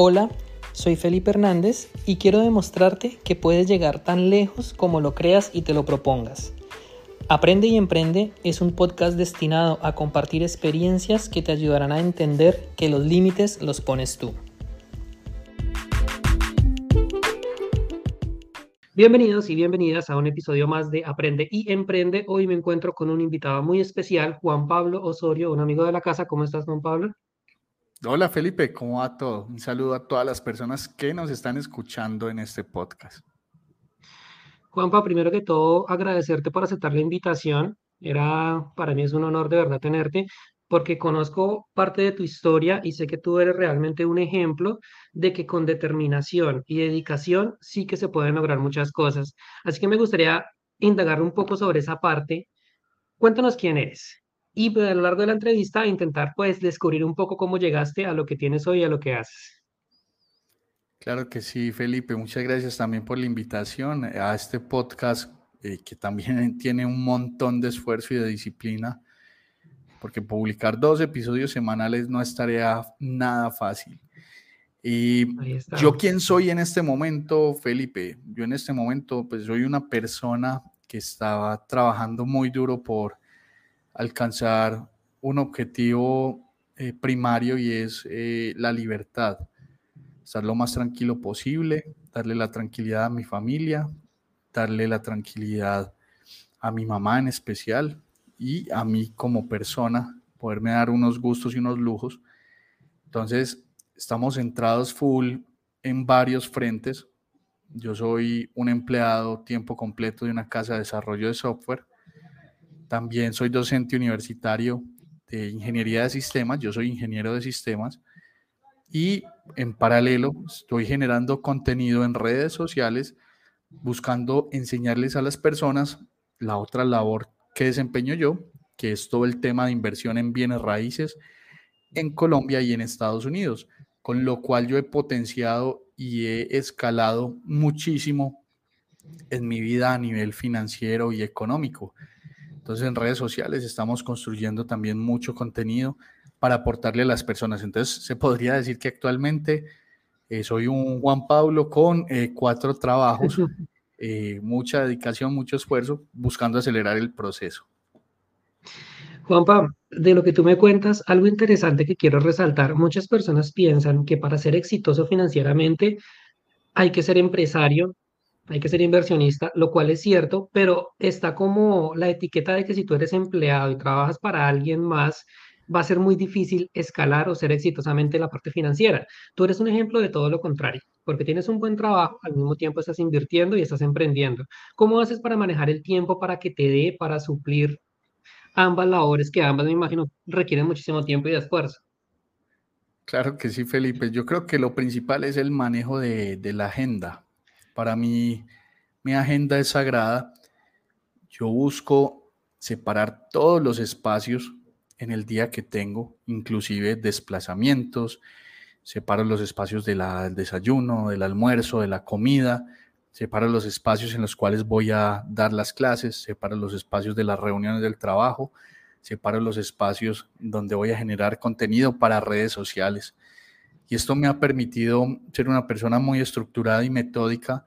Hola, soy Felipe Hernández y quiero demostrarte que puedes llegar tan lejos como lo creas y te lo propongas. Aprende y Emprende es un podcast destinado a compartir experiencias que te ayudarán a entender que los límites los pones tú. Bienvenidos y bienvenidas a un episodio más de Aprende y Emprende. Hoy me encuentro con un invitado muy especial, Juan Pablo Osorio, un amigo de la casa. ¿Cómo estás, Juan Pablo? Hola Felipe, ¿cómo va todo? Un saludo a todas las personas que nos están escuchando en este podcast. Juanpa, primero que todo, agradecerte por aceptar la invitación. Era, para mí es un honor de verdad tenerte, porque conozco parte de tu historia y sé que tú eres realmente un ejemplo de que con determinación y dedicación sí que se pueden lograr muchas cosas. Así que me gustaría indagar un poco sobre esa parte. Cuéntanos quién eres y pues, a lo largo de la entrevista intentar pues descubrir un poco cómo llegaste a lo que tienes hoy, a lo que haces. Claro que sí, Felipe. Muchas gracias también por la invitación a este podcast eh, que también tiene un montón de esfuerzo y de disciplina, porque publicar dos episodios semanales no es tarea nada fácil. Y yo quién soy en este momento, Felipe. Yo en este momento pues soy una persona que estaba trabajando muy duro por alcanzar un objetivo eh, primario y es eh, la libertad. Estar lo más tranquilo posible, darle la tranquilidad a mi familia, darle la tranquilidad a mi mamá en especial y a mí como persona, poderme dar unos gustos y unos lujos. Entonces, estamos centrados full en varios frentes. Yo soy un empleado tiempo completo de una casa de desarrollo de software también soy docente universitario de ingeniería de sistemas, yo soy ingeniero de sistemas y en paralelo estoy generando contenido en redes sociales buscando enseñarles a las personas la otra labor que desempeño yo, que es todo el tema de inversión en bienes raíces en Colombia y en Estados Unidos, con lo cual yo he potenciado y he escalado muchísimo en mi vida a nivel financiero y económico. Entonces en redes sociales estamos construyendo también mucho contenido para aportarle a las personas. Entonces se podría decir que actualmente eh, soy un Juan Pablo con eh, cuatro trabajos, eh, mucha dedicación, mucho esfuerzo, buscando acelerar el proceso. Juanpa, de lo que tú me cuentas, algo interesante que quiero resaltar, muchas personas piensan que para ser exitoso financieramente hay que ser empresario, hay que ser inversionista, lo cual es cierto, pero está como la etiqueta de que si tú eres empleado y trabajas para alguien más, va a ser muy difícil escalar o ser exitosamente la parte financiera. Tú eres un ejemplo de todo lo contrario, porque tienes un buen trabajo, al mismo tiempo estás invirtiendo y estás emprendiendo. ¿Cómo haces para manejar el tiempo para que te dé, para suplir ambas labores que ambas, me imagino, requieren muchísimo tiempo y esfuerzo? Claro que sí, Felipe. Yo creo que lo principal es el manejo de, de la agenda para mí, mi agenda es sagrada. Yo busco separar todos los espacios en el día que tengo, inclusive desplazamientos, separo los espacios del desayuno, del almuerzo, de la comida, separo los espacios en los cuales voy a dar las clases, separo los espacios de las reuniones del trabajo, separo los espacios donde voy a generar contenido para redes sociales. Y esto me ha permitido ser una persona muy estructurada y metódica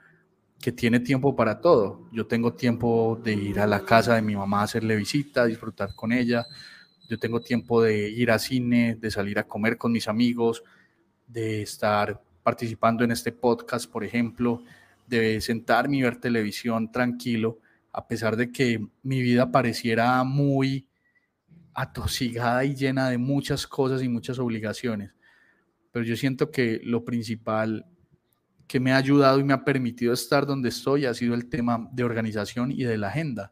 que tiene tiempo para todo. Yo tengo tiempo de ir a la casa de mi mamá a hacerle visita, disfrutar con ella. Yo tengo tiempo de ir a cine, de salir a comer con mis amigos, de estar participando en este podcast, por ejemplo, de sentarme y ver televisión tranquilo, a pesar de que mi vida pareciera muy atosigada y llena de muchas cosas y muchas obligaciones pero yo siento que lo principal que me ha ayudado y me ha permitido estar donde estoy ha sido el tema de organización y de la agenda.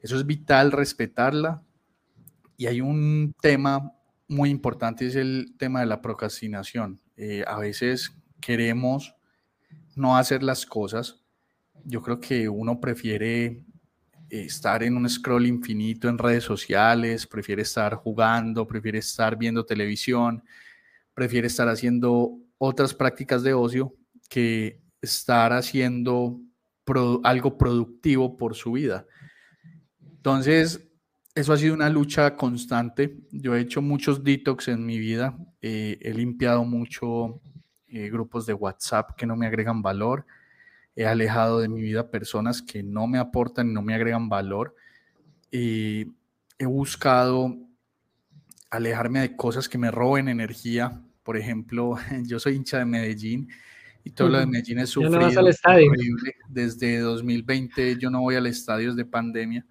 Eso es vital, respetarla. Y hay un tema muy importante, es el tema de la procrastinación. Eh, a veces queremos no hacer las cosas. Yo creo que uno prefiere estar en un scroll infinito en redes sociales, prefiere estar jugando, prefiere estar viendo televisión, prefiere estar haciendo otras prácticas de ocio que estar haciendo algo productivo por su vida. Entonces, eso ha sido una lucha constante. Yo he hecho muchos detox en mi vida, eh, he limpiado mucho eh, grupos de WhatsApp que no me agregan valor, he alejado de mi vida personas que no me aportan y no me agregan valor, y he buscado alejarme de cosas que me roben energía. Por ejemplo, yo soy hincha de Medellín y todo lo de Medellín es sufrido. Desde 2020 yo no voy al estadio desde pandemia.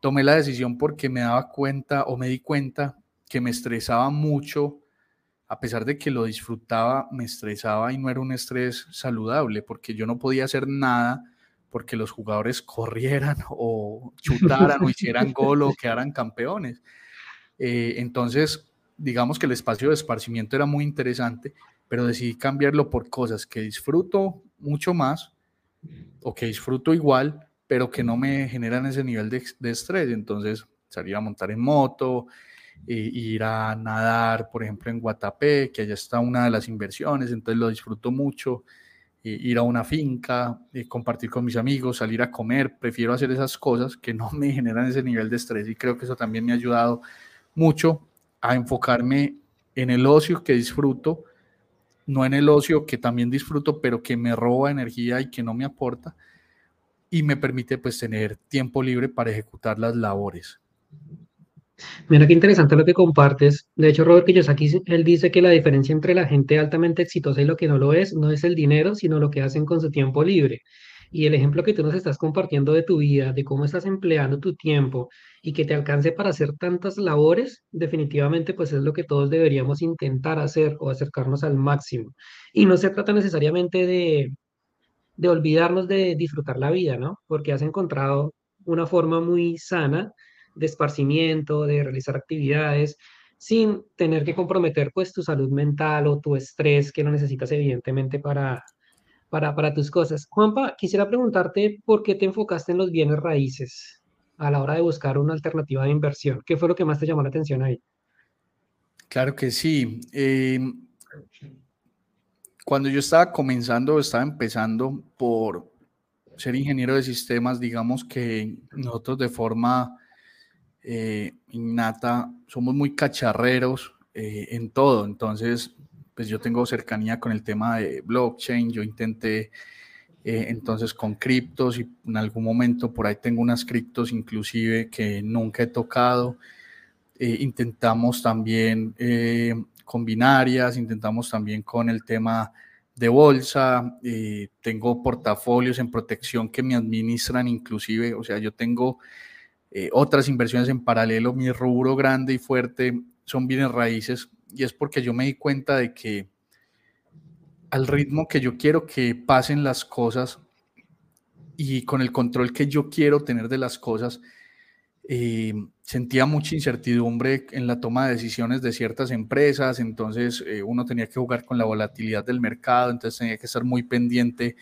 Tomé la decisión porque me daba cuenta o me di cuenta que me estresaba mucho, a pesar de que lo disfrutaba, me estresaba y no era un estrés saludable porque yo no podía hacer nada porque los jugadores corrieran o chutaran o hicieran gol o quedaran campeones. Eh, entonces, digamos que el espacio de esparcimiento era muy interesante, pero decidí cambiarlo por cosas que disfruto mucho más o que disfruto igual, pero que no me generan ese nivel de, estrés. Entonces, salir a montar en moto, e ir a nadar, por ejemplo, en Guatapé, que allá está una de las inversiones, entonces lo disfruto mucho. ir a una finca, compartir con mis amigos, salir a comer, prefiero hacer esas cosas que no me generan ese nivel de estrés y creo que eso también me ha ayudado mucho a enfocarme en el ocio que disfruto, no en el ocio que también disfruto, pero que me roba energía y que no me aporta y me permite pues tener tiempo libre para ejecutar las labores. Mira qué interesante lo que compartes. De hecho, Robert Kiyosaki, él dice que la diferencia entre la gente altamente exitosa y lo que no lo es, no es el dinero, sino lo que hacen con su tiempo libre. Y el ejemplo que tú nos estás compartiendo de tu vida, de cómo estás empleando tu tiempo y que te alcance para hacer tantas labores, definitivamente pues es lo que todos deberíamos intentar hacer o acercarnos al máximo. Y no se trata necesariamente de, de olvidarnos de disfrutar la vida, ¿no? Porque has encontrado una forma muy sana de esparcimiento, de realizar actividades, sin tener que comprometer pues tu salud mental o tu estrés que no necesitas evidentemente para, para, para tus cosas. Juanpa, quisiera preguntarte por qué te enfocaste en los bienes raíces a la hora de buscar una alternativa de inversión. ¿Qué fue lo que más te llamó la atención ahí? Claro que sí. Em, cuando yo estaba comenzando, estaba empezando por ser ingeniero de sistemas, digamos que nosotros de forma eh, innata somos muy cacharreros eh, en todo. Entonces, pues yo tengo cercanía con el tema de blockchain, yo intenté eh, entonces con criptos y en algún momento por ahí tengo unas criptos inclusive que nunca he tocado. Eh, intentamos también eh, con binarias, intentamos también con el tema de bolsa, tengo portafolios en protección que me administran inclusive, o sea, yo tengo otras inversiones en paralelo, mi rubro grande y fuerte son bienes raíces y es porque yo me di cuenta de que al ritmo que yo quiero que pasen las cosas y con el control que yo quiero tener de las cosas, eh, sentía mucha incertidumbre en la toma de decisiones de ciertas empresas, entonces eh, uno tenía que jugar con la volatilidad del mercado, entonces tenía que estar muy pendiente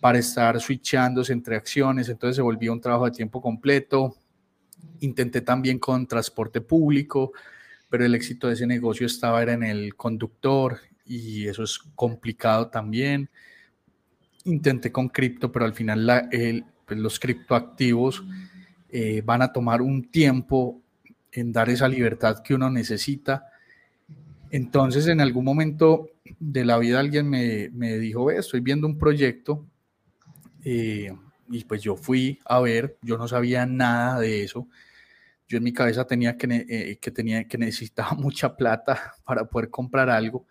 para estar switchándose entre acciones, entonces se volvía un trabajo de tiempo completo. Intenté también con transporte público, pero el éxito de ese negocio estaba era en el conductor y eso es complicado también. Intenté con cripto, pero al final la, el, pues los criptoactivos eh, van a tomar un tiempo en dar esa libertad que uno necesita. Entonces, en algún momento de la vida alguien me, me dijo, estoy viendo un proyecto eh, y pues yo fui a ver, yo no sabía nada de eso yo en mi cabeza tenía que, eh, que, tenía, que necesitaba mucha plata para poder comprar algo.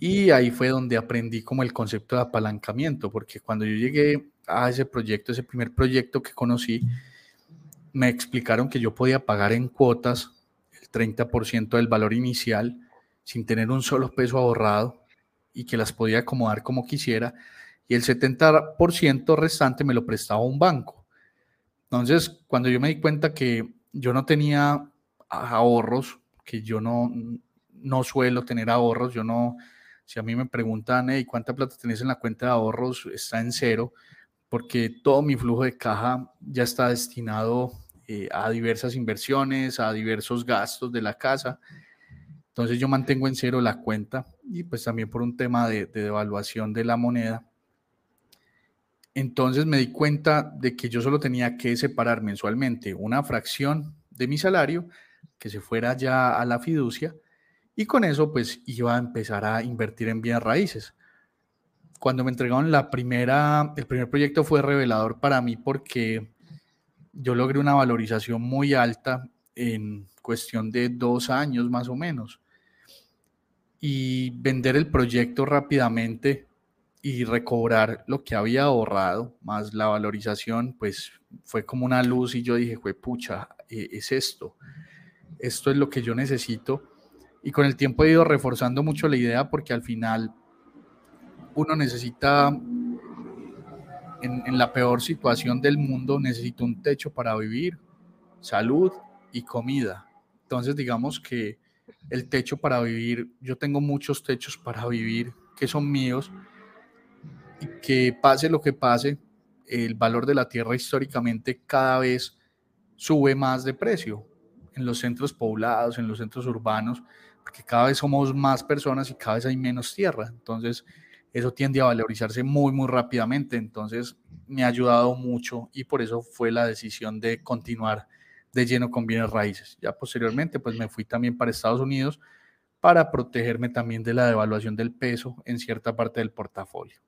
Y ahí fue donde aprendí como el concepto de apalancamiento, porque cuando yo llegué a ese proyecto, ese primer proyecto que conocí, me explicaron que yo podía pagar en cuotas el 30% del valor inicial sin tener un solo peso ahorrado y que las podía acomodar como quisiera y el 70% restante me lo prestaba un banco. Entonces, cuando yo me di cuenta que yo no tenía ahorros, que yo no, no suelo tener ahorros, yo no, si a mí me preguntan, hey, ¿cuánta plata tenés en la cuenta de ahorros? Está en cero, porque todo mi flujo de caja ya está destinado eh, a diversas inversiones, a diversos gastos de la casa. Entonces yo mantengo en cero la cuenta y pues también por un tema de, de devaluación de la moneda. Entonces me di cuenta de que yo solo tenía que separar mensualmente una fracción de mi salario que se fuera ya a la fiducia Y con eso, pues iba a empezar a invertir en bienes raíces. Cuando me entregaron la primera, el primer proyecto fue revelador para mí porque yo logré una valorización muy alta en cuestión de dos años más o menos. Y vender el proyecto rápidamente y recobrar lo que había ahorrado, más la valorización, pues fue como una luz y yo dije, fue pucha, eh, es esto, esto es lo que yo necesito. Y con el tiempo he ido reforzando mucho la idea porque al final uno necesita, en, en la peor situación del mundo, necesita un techo para vivir, salud y comida. Entonces digamos que el techo para vivir, yo tengo muchos techos para vivir que son míos que pase lo que pase, el valor de la tierra históricamente cada vez sube más de precio en los centros poblados, en los centros urbanos, porque cada vez somos más personas y cada vez hay menos tierra. Entonces, eso tiende a valorizarse muy, muy rápidamente. Entonces, me ha ayudado mucho y por eso fue la decisión de continuar de lleno con bienes raíces. Ya posteriormente, pues me fui también para Estados Unidos para protegerme también de la devaluación del peso en cierta parte del portafolio.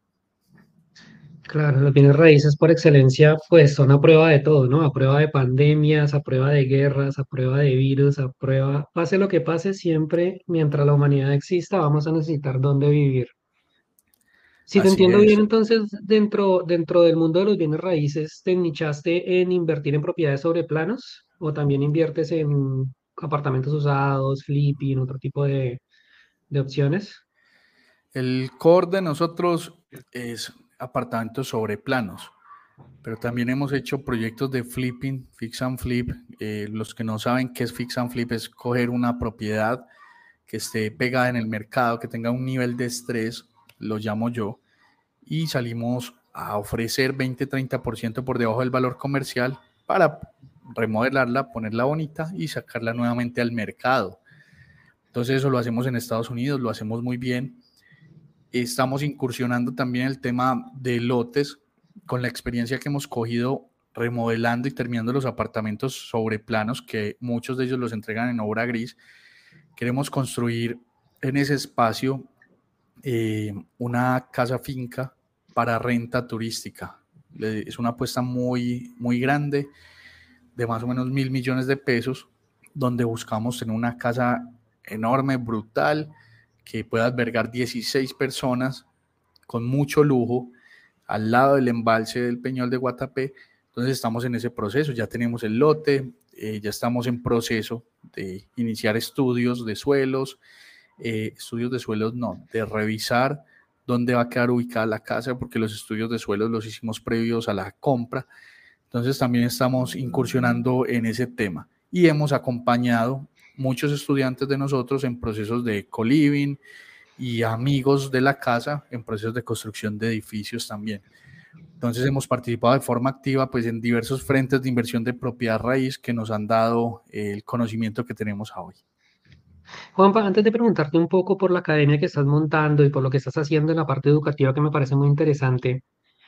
Claro, los bienes raíces por excelencia, pues son a prueba de todo, ¿no? A prueba de pandemias, a prueba de guerras, a prueba de virus, a prueba, pase lo que pase, siempre mientras la humanidad exista, vamos a necesitar dónde vivir. Si te entiendo bien, entonces, dentro, dentro del mundo de los bienes raíces, ¿te nichaste en invertir en propiedades sobre planos? ¿O también inviertes en apartamentos usados, flipping, otro tipo de, de opciones? El core de nosotros es apartamentos sobre planos, pero también hemos hecho proyectos de flipping, fix and flip. Eh, los que no saben qué es fix and flip es coger una propiedad que esté pegada en el mercado, que tenga un nivel de estrés, lo llamo yo, y salimos a ofrecer 20-30% por debajo del valor comercial para remodelarla, ponerla bonita y sacarla nuevamente al mercado. Entonces eso lo hacemos en Estados Unidos, lo hacemos muy bien Estamos incursionando también el tema de lotes con la experiencia que hemos cogido remodelando y terminando los apartamentos sobre planos, que muchos de ellos los entregan en obra gris. Queremos construir en ese espacio eh, una casa finca para renta turística. Es una apuesta muy, muy grande, de más o menos mil millones de pesos, donde buscamos tener una casa enorme, brutal, que pueda albergar 16 personas con mucho lujo al lado del embalse del Peñol de Guatapé. Entonces estamos en ese proceso, ya tenemos el lote, eh, ya estamos en proceso de iniciar estudios de suelos, eh, estudios de suelos no, de revisar dónde va a quedar ubicada la casa, porque los estudios de suelos los hicimos previos a la compra. Entonces también estamos incursionando en ese tema y hemos acompañado muchos estudiantes de nosotros en procesos de co-living y amigos de la casa en procesos de construcción de edificios también. Entonces hemos participado de forma activa pues en diversos frentes de inversión de propiedad raíz que nos han dado el conocimiento que tenemos hoy. Juanpa, antes de preguntarte un poco por la academia que estás montando y por lo que estás haciendo en la parte educativa que me parece muy interesante,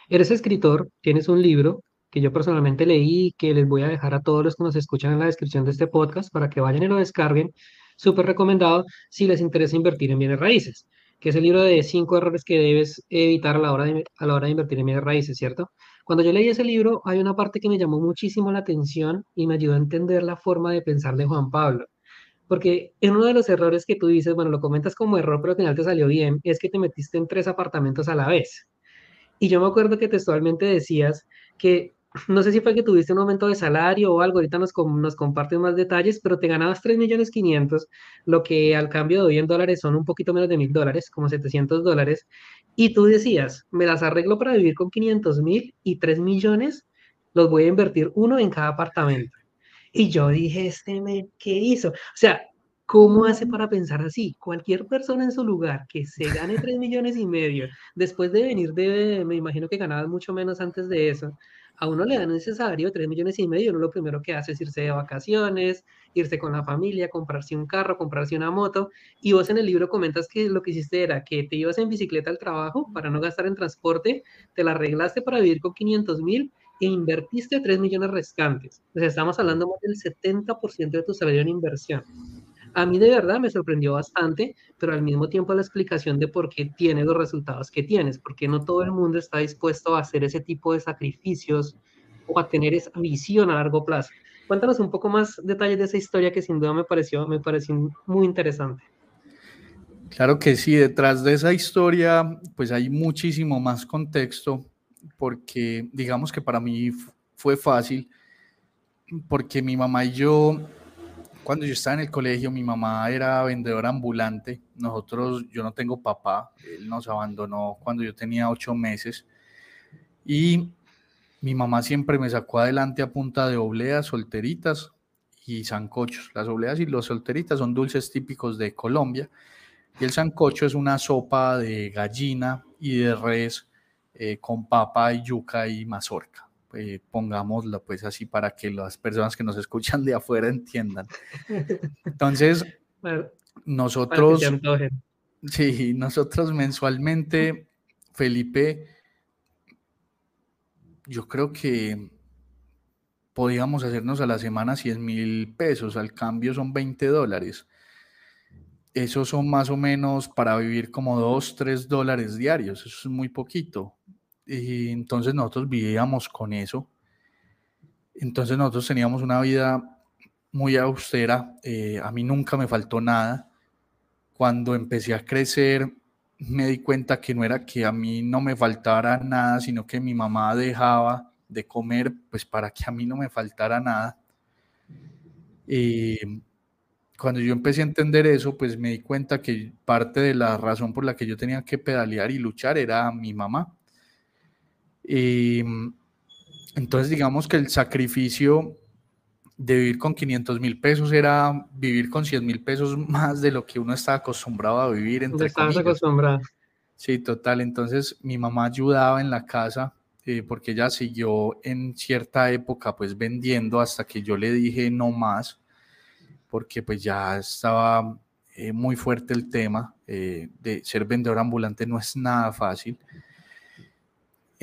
eres escritor, tienes un libro que yo personalmente leí y que les voy a dejar a todos los que nos escuchan en la descripción de este podcast para que vayan y lo descarguen. Súper recomendado si les interesa invertir en bienes raíces, que es el libro de cinco errores que debes evitar a la hora de, a la hora de invertir en bienes raíces, ¿cierto? Cuando yo leí ese libro, hay una parte que me llamó muchísimo la atención y me ayudó a entender la forma de pensar de Juan Pablo. Porque en uno de los errores que tú dices, bueno, lo comentas como error, pero al final te salió bien, es que te metiste en tres apartamentos a la vez. Y yo me acuerdo que textualmente decías que no sé si fue que tuviste un aumento de salario o algo, ahorita nos, nos compartes más detalles, pero te ganabas 3 millones 500, lo que al cambio de hoy en dólares son un poquito menos de mil dólares, como 700 dólares, y tú decías, me las arreglo para vivir con 500 mil y 3 millones los voy a invertir uno en cada apartamento. Y yo dije, este me, ¿qué hizo? O sea, ¿Cómo hace para pensar así? Cualquier persona en su lugar que se gane 3 millones y medio, después de venir de, me imagino que ganabas mucho menos antes de eso, a uno le dan ese salario de 3 millones y medio, uno lo primero que hace es irse de vacaciones, irse con la familia, comprarse un carro, comprarse una moto, y vos en el libro comentas que lo que hiciste era que te ibas en bicicleta al trabajo para no gastar en transporte, te la arreglaste para vivir con 500 mil e invertiste 3 millones restantes. Sea, estamos hablando más del 70% de tu salario en inversión. A mí de verdad me sorprendió bastante, pero al mismo tiempo la explicación de por qué tienes los resultados que tienes, porque no todo el mundo está dispuesto a hacer ese tipo de sacrificios o a tener esa visión a largo plazo. Cuéntanos un poco más detalles de esa historia que sin duda me pareció, me pareció muy interesante. Claro que sí, detrás de esa historia pues hay muchísimo más contexto porque digamos que para mí fue fácil porque mi mamá y yo cuando yo estaba en el colegio, mi mamá era vendedora ambulante. Nosotros, yo no tengo papá, él nos abandonó cuando yo tenía ocho meses. Y mi mamá siempre me sacó adelante a punta de obleas, solteritas y zancochos. Las obleas y los solteritas son dulces típicos de Colombia. Y el sancocho es una sopa de gallina y de res eh, con papa y yuca y mazorca eh, pongámoslo pues así para que las personas que nos escuchan de afuera entiendan. Entonces, nosotros, sí, nosotros mensualmente, Felipe, yo creo que podíamos hacernos a la semana 100 mil pesos, al cambio son 20 dólares. Esos son más o menos para vivir como 2, 3 dólares diarios, eso es muy poquito. Y entonces nosotros vivíamos con eso. Entonces nosotros teníamos una vida muy austera. Eh, a mí nunca me faltó nada. Cuando empecé a crecer, me di cuenta que no era que a mí no me faltara nada, sino que mi mamá dejaba de comer, pues para que a mí no me faltara nada. Y cuando yo empecé a entender eso, pues me di cuenta que parte de la razón por la que yo tenía que pedalear y luchar era mi mamá. Y mm, entonces digamos que el sacrificio de vivir con 500 mil pesos era vivir con 100 mil pesos más de lo que uno estaba acostumbrado a vivir. Entre estabas acostumbrado. Sí, total. Entonces mi mamá ayudaba en la casa eh, porque ella siguió en cierta época pues vendiendo hasta que yo le dije no más porque pues ya estaba eh, muy fuerte el tema eh, de ser vendedor ambulante no es nada fácil.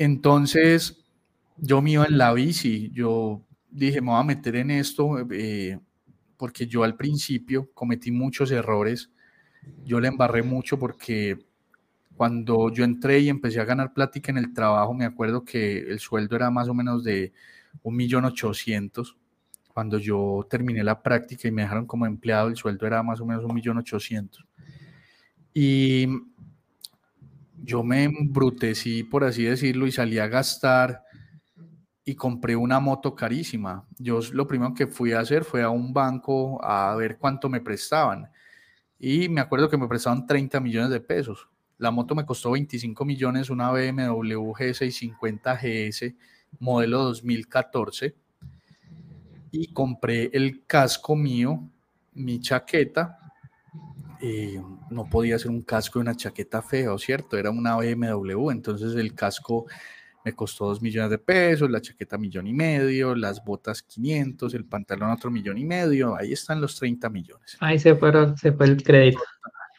Entonces, yo me iba en la bici, yo dije, me voy a meter en esto, eh, porque yo al principio cometí muchos errores, yo le embarré mucho porque cuando yo entré y empecé a ganar plática en el trabajo, me acuerdo que el sueldo era más o menos de un millón ochocientos. Cuando yo terminé la práctica y me dejaron como empleado, el sueldo era más o menos un millón ochocientos. Y yo me embrutecí, por así decirlo, y salí a gastar y compré una moto carísima. Yo lo primero que fui a hacer fue a un banco a ver cuánto me prestaban. Y me acuerdo que me prestaban 30 millones de pesos. La moto me costó 25 millones, una BMW G650 GS, modelo 2014. Y compré el casco mío, mi chaqueta, eh, no podía ser un casco y una chaqueta fea, ¿cierto? Era una BMW, entonces el casco me costó dos millones de pesos, la chaqueta millón y medio, las botas 500, el pantalón otro millón y medio, ahí están los 30 millones. Ahí se, fueron, se fue el crédito.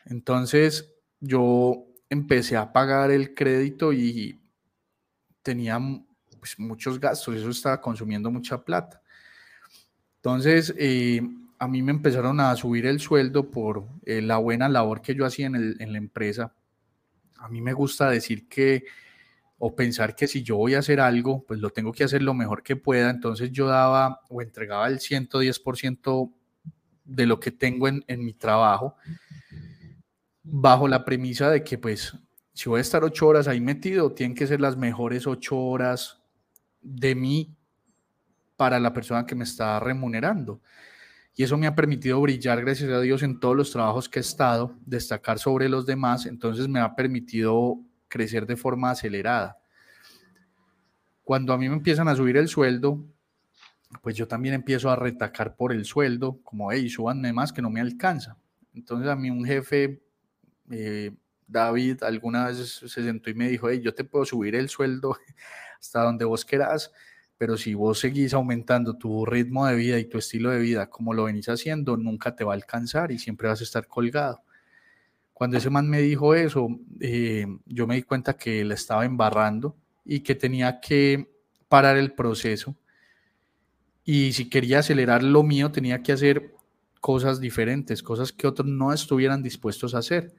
Entonces yo empecé a pagar el crédito y tenía pues, muchos gastos, eso estaba consumiendo mucha plata. Entonces, eh, a mí me empezaron a subir el sueldo por eh, la buena labor que yo hacía en, la empresa. A mí me gusta decir que o pensar que si yo voy a hacer algo, pues lo tengo que hacer lo mejor que pueda. Entonces yo daba o entregaba el 110% de lo que tengo en, en, mi trabajo, bajo la premisa de que pues si voy a estar ocho horas ahí metido, tienen que ser las mejores ocho horas de mí para la persona que me está remunerando y eso me ha permitido brillar, gracias a Dios, en todos los trabajos que he estado, destacar sobre los demás, entonces me ha permitido crecer de forma acelerada. Cuando a mí me empiezan a subir el sueldo, pues yo también empiezo a retacar por el sueldo, como, hey, súbanme más que no me alcanza. Entonces a mí un jefe, eh, David, alguna vez se sentó y me dijo, hey, yo te puedo subir el sueldo hasta donde vos quieras, pero si vos seguís aumentando tu ritmo de vida y tu estilo de vida como lo venís haciendo, nunca te va a alcanzar y siempre vas a estar colgado. Cuando ese man me dijo eso, eh, yo me di cuenta que le estaba embarrando y que tenía que parar el proceso. Y si quería acelerar lo mío, tenía que hacer cosas diferentes, cosas que otros no estuvieran dispuestos a hacer.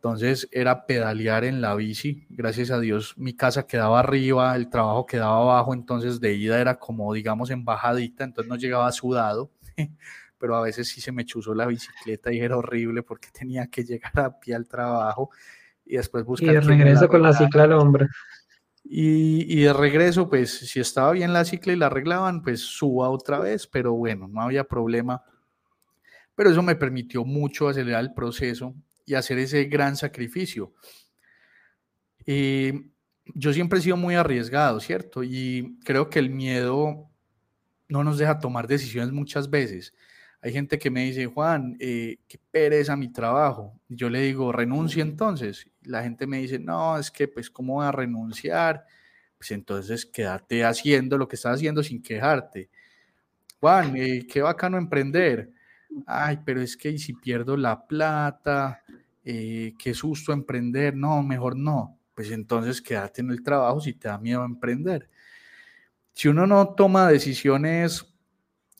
Entonces era pedalear en la bici. Gracias a Dios mi casa quedaba arriba, el trabajo quedaba abajo, entonces de ida era como, digamos, en bajadita, entonces no llegaba sudado, pero a veces sí se me chuzó la bicicleta y era horrible porque tenía que llegar a pie al trabajo y después buscar... Y de regreso con la cicla al hombro. Y, y, de regreso, pues si estaba bien la cicla y la arreglaban, pues suba otra vez, pero bueno, no había problema. Pero eso me permitió mucho acelerar el proceso y hacer ese gran sacrificio. Eh, yo siempre he sido muy arriesgado, ¿cierto? Y creo que el miedo no nos deja tomar decisiones muchas veces. Hay gente que me dice, Juan, eh, qué pereza mi trabajo. yo le digo, renuncia entonces. La gente me dice, no, es que, pues, ¿cómo voy a renunciar? Pues entonces quédate haciendo lo que estás haciendo sin quejarte. Juan, eh, qué bacano emprender. Ay, pero es que si pierdo la plata, eh, qué susto emprender, no, mejor no. Pues entonces quédate en el trabajo si te da miedo emprender. Si uno no toma decisiones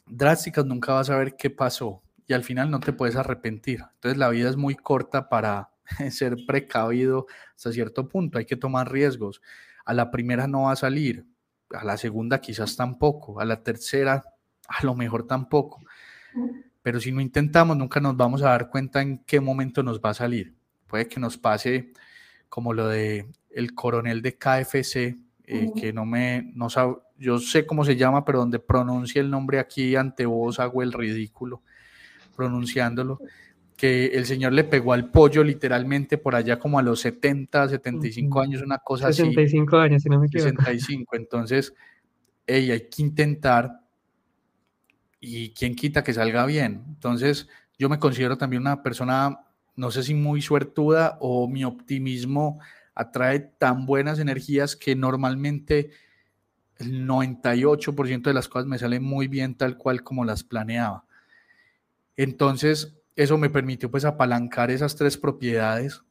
drásticas, nunca vas a ver qué pasó y al final no te puedes arrepentir. Entonces la vida es muy corta para ser precavido hasta cierto punto, hay que tomar riesgos. A la primera no va a salir, a la segunda quizás tampoco, a la tercera a lo mejor tampoco. Pero si no intentamos, nunca nos vamos a dar cuenta en qué momento nos va a salir. Puede que nos pase como lo de el coronel de KFC, eh, que no me, no sabe, yo sé cómo se llama, pero donde pronuncia el nombre aquí ante vos hago el ridículo pronunciándolo, que el señor le pegó al pollo literalmente por allá como a los 70, 75 años, una cosa así. 65 años, si no me equivoco. 65, entonces, hey, hay que intentar y quién quita que salga bien. Entonces, yo me considero también una persona, no sé si muy suertuda o mi optimismo atrae tan buenas energías que normalmente el 98% de las cosas me salen muy bien tal cual como las planeaba. Entonces, eso me permitió pues apalancar esas tres propiedades.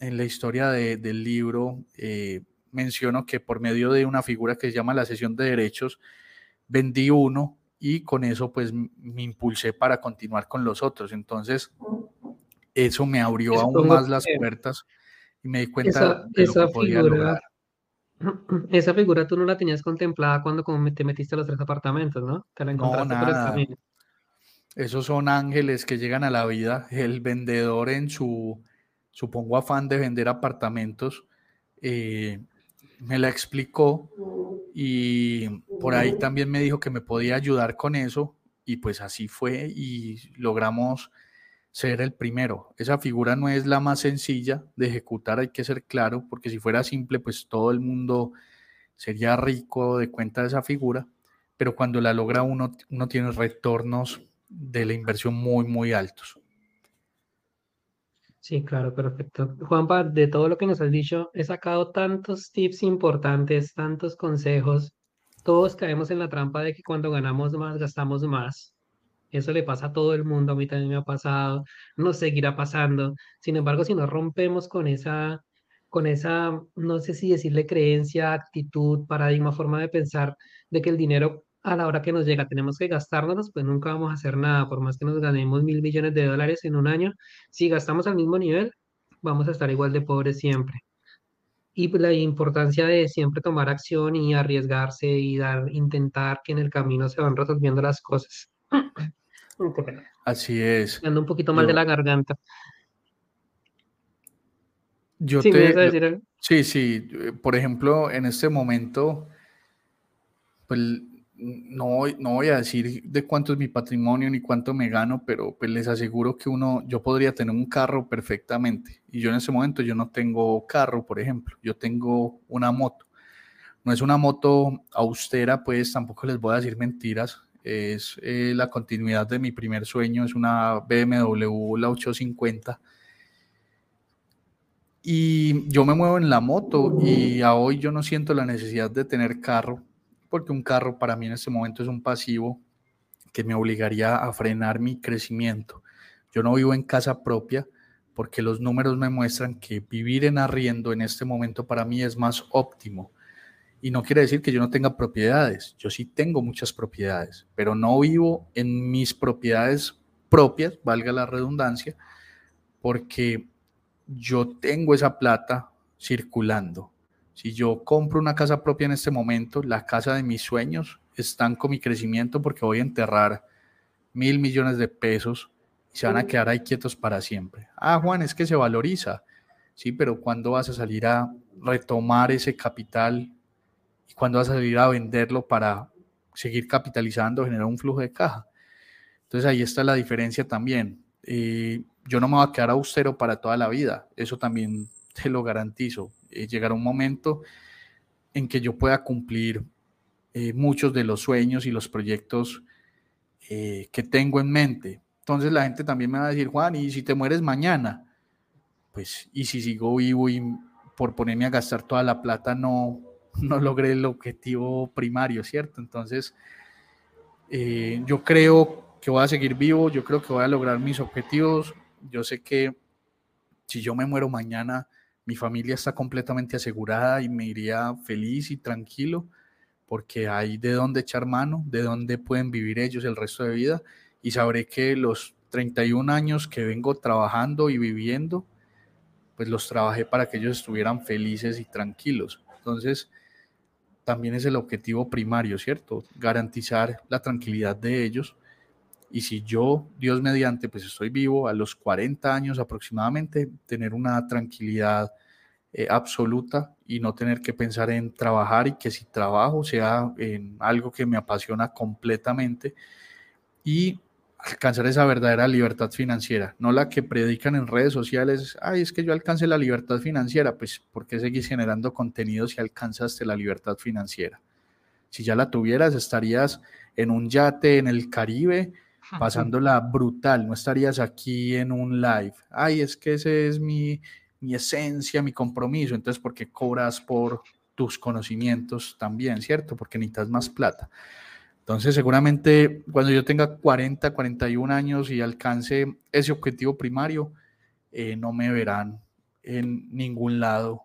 En la historia del libro eh, menciono que por medio de una figura que se llama la sesión de derechos, vendí uno y con eso pues me impulsé para continuar con los otros. Entonces, eso me abrió aún más las puertas y me di cuenta de lo que podía lograr. Esa figura tú no la tenías contemplada cuando te metiste a los tres apartamentos, ¿no? Te la encontraste por el camino. Esos son ángeles que llegan a la vida. El vendedor en su, supongo, afán de vender apartamentos, eh, me la explicó y por ahí también me dijo que me podía ayudar con eso y pues así fue y logramos ser el primero. Esa figura no es la más sencilla de ejecutar, hay que ser claro, porque si fuera simple, pues todo el mundo sería rico de cuenta de esa figura, pero cuando la logra uno, uno tiene retornos de la inversión muy, muy altos. Sí, claro, perfecto. Juanpa, de todo lo que nos has dicho, he sacado tantos tips importantes, tantos consejos. Todos caemos en la trampa de que cuando ganamos más, gastamos más. Eso le pasa a todo el mundo, a mí también me ha pasado, nos seguirá pasando. Sin embargo, si no rompemos con esa, con esa, no sé si decirle creencia, actitud, paradigma, forma de pensar de que el dinero a la hora que nos llega tenemos que gastárnoslos, pues nunca vamos a hacer nada, por más que nos ganemos mil millones de dólares en un año, si gastamos al mismo nivel, vamos a estar igual de pobres siempre. Y pues, la importancia de siempre tomar acción y arriesgarse y dar, intentar que en el camino se van resolviendo las cosas. Así es. Ando un poquito mal de la garganta. Yo sí, te, sí, sí. Por ejemplo, en este momento, pues no, voy a decir de cuánto es mi patrimonio ni cuánto me gano, pero pues les aseguro que uno, yo podría tener un carro perfectamente. Y yo en ese momento yo no tengo carro, por ejemplo, yo tengo una moto. No es una moto austera, pues tampoco les voy a decir mentiras. Es eh, la continuidad de mi primer sueño, es una BMW, la 850. Y yo me muevo en la moto y hoy yo no siento la necesidad de tener carro porque un carro para mí en este momento es un pasivo que me obligaría a frenar mi crecimiento. Yo no vivo en casa propia porque los números me muestran que vivir en arriendo en este momento para mí es más óptimo. Y no quiere decir que yo no tenga propiedades. Yo sí tengo muchas propiedades, pero no vivo en mis propiedades propias, valga la redundancia, porque yo tengo esa plata circulando. Si yo compro una casa propia en este momento, la casa de mis sueños, estanco mi crecimiento porque voy a enterrar mil millones de pesos y se van a quedar ahí quietos para siempre. Ah, Juan, es que se valoriza. Sí, pero ¿cuándo vas a salir a retomar ese capital? ¿Y cuándo vas a salir a venderlo para seguir capitalizando, generar un flujo de caja? Entonces ahí está la diferencia también. Eh, yo no me voy a quedar austero para toda la vida, eso también te lo garantizo. Eh, llegará un momento en que yo pueda cumplir eh, muchos de los sueños y los proyectos que tengo en mente. Entonces la gente también me va a decir, Juan, ¿y si te mueres mañana? Pues, ¿y si sigo vivo y por ponerme a gastar toda la plata no, no logré el objetivo primario, ¿cierto? Entonces, yo creo que voy a seguir vivo, yo creo que voy a lograr mis objetivos. Yo sé que si yo me muero mañana, mi familia está completamente asegurada y me iría feliz y tranquilo porque hay de dónde echar mano, de dónde pueden vivir ellos el resto de vida y sabré que los 31 años que vengo trabajando y viviendo, pues los trabajé para que ellos estuvieran felices y tranquilos. Entonces, también es el objetivo primario, ¿cierto? Garantizar la tranquilidad de ellos y si yo, Dios mediante, pues estoy vivo a los 40 años aproximadamente, tener una tranquilidad eh, absoluta y no tener que pensar en trabajar y que si trabajo sea en algo que me apasiona completamente y alcanzar esa verdadera libertad financiera, no la que predican en redes sociales, ay, es que yo alcance la libertad financiera, pues ¿por qué seguís generando contenido si alcanzaste la libertad financiera? Si ya la tuvieras, estarías en un yate en el Caribe, pasándola brutal, no estarías aquí en un live. Ay, es que ese es mi, mi esencia, mi compromiso. Entonces, ¿por qué cobras por tus conocimientos también, cierto? Porque necesitas más plata. Entonces, seguramente cuando yo tenga 40, 41 años y alcance ese objetivo primario, eh, no me verán en ningún lado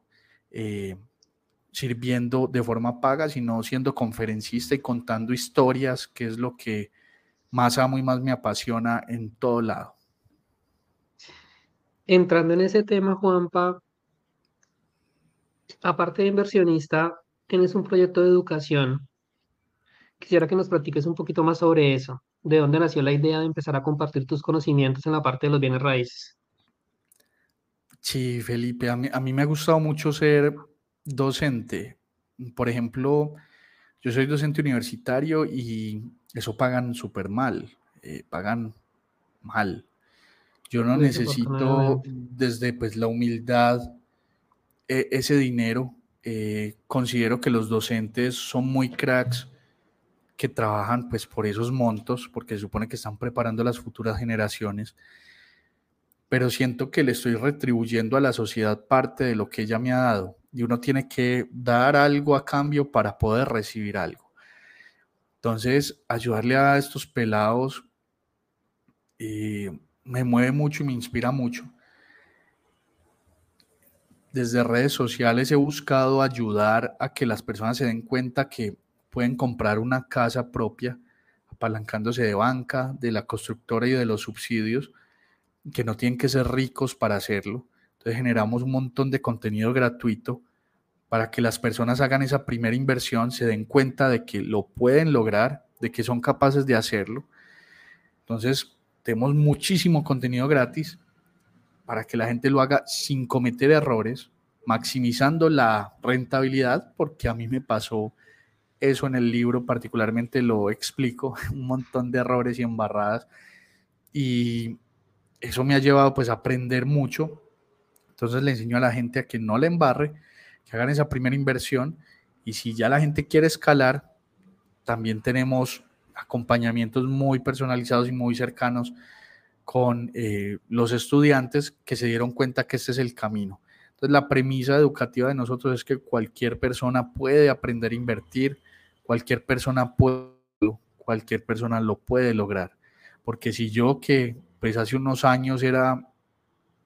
eh, sirviendo de forma paga, sino siendo conferencista y contando historias, que es lo que más amo y más me apasiona en todo lado. Entrando en ese tema, Juanpa, aparte de inversionista, tienes un proyecto de educación. Quisiera que nos platiques un poquito más sobre eso. ¿De dónde nació la idea de empezar a compartir tus conocimientos en la parte de los bienes raíces? Sí, Felipe, a mí, a mí me ha gustado mucho ser docente. Por ejemplo, yo soy docente universitario y eso pagan súper mal, eh, pagan mal. Yo no necesito desde pues la humildad e, ese dinero. Eh, considero que los docentes son muy cracks que trabajan pues por esos montos, porque se supone que están preparando las futuras generaciones, pero siento que le estoy retribuyendo a la sociedad parte de lo que ella me ha dado y uno tiene que dar algo a cambio para poder recibir algo. Entonces, ayudarle a estos pelados eh, me mueve mucho y me inspira mucho. Desde redes sociales he buscado ayudar a que las personas se den cuenta que pueden comprar una casa propia apalancándose de banca, de la constructora y de los subsidios, que no tienen que ser ricos para hacerlo. Entonces generamos un montón de contenido gratuito para que las personas hagan esa primera inversión, se den cuenta de que lo pueden lograr, de que son capaces de hacerlo. Entonces, tenemos muchísimo contenido gratis para que la gente lo haga sin cometer errores, maximizando la rentabilidad, porque a mí me pasó eso en el libro, particularmente lo explico, un montón de errores y embarradas, y eso me ha llevado pues a aprender mucho. Entonces le enseño a la gente a que no le embarre, que hagan esa primera inversión y si ya la gente quiere escalar, también tenemos acompañamientos muy personalizados y muy cercanos con eh, los estudiantes que se dieron cuenta que este es el camino. Entonces la premisa educativa de nosotros es que cualquier persona puede aprender a invertir, cualquier persona puede, cualquier persona lo puede lograr. Porque si yo que pues hace unos años era,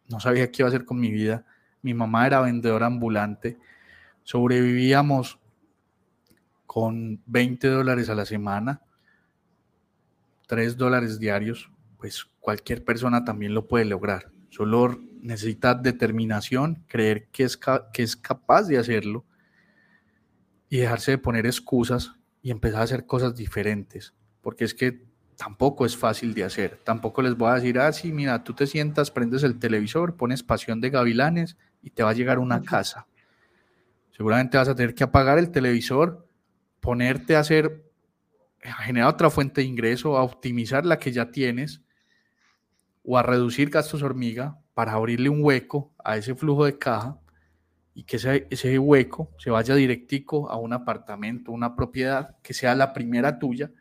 no sabía qué iba a hacer con mi vida, mi mamá era vendedora ambulante, sobrevivíamos con 20 dólares a la semana, 3 dólares diarios, pues cualquier persona también lo puede lograr. Solo necesita determinación, creer que es, que es capaz de hacerlo y dejarse de poner excusas y empezar a hacer cosas diferentes. Porque es que tampoco es fácil de hacer. Tampoco les voy a decir, ah, sí, mira, tú te sientas, prendes el televisor, pones Pasión de Gavilanes y te va a llegar una casa. Seguramente vas a tener que apagar el televisor, ponerte a hacer, a generar otra fuente de ingreso, a optimizar la que ya tienes o a reducir gastos hormiga para abrirle un hueco a ese flujo de caja y que ese, ese hueco se vaya directico a un apartamento, una propiedad que sea la primera tuya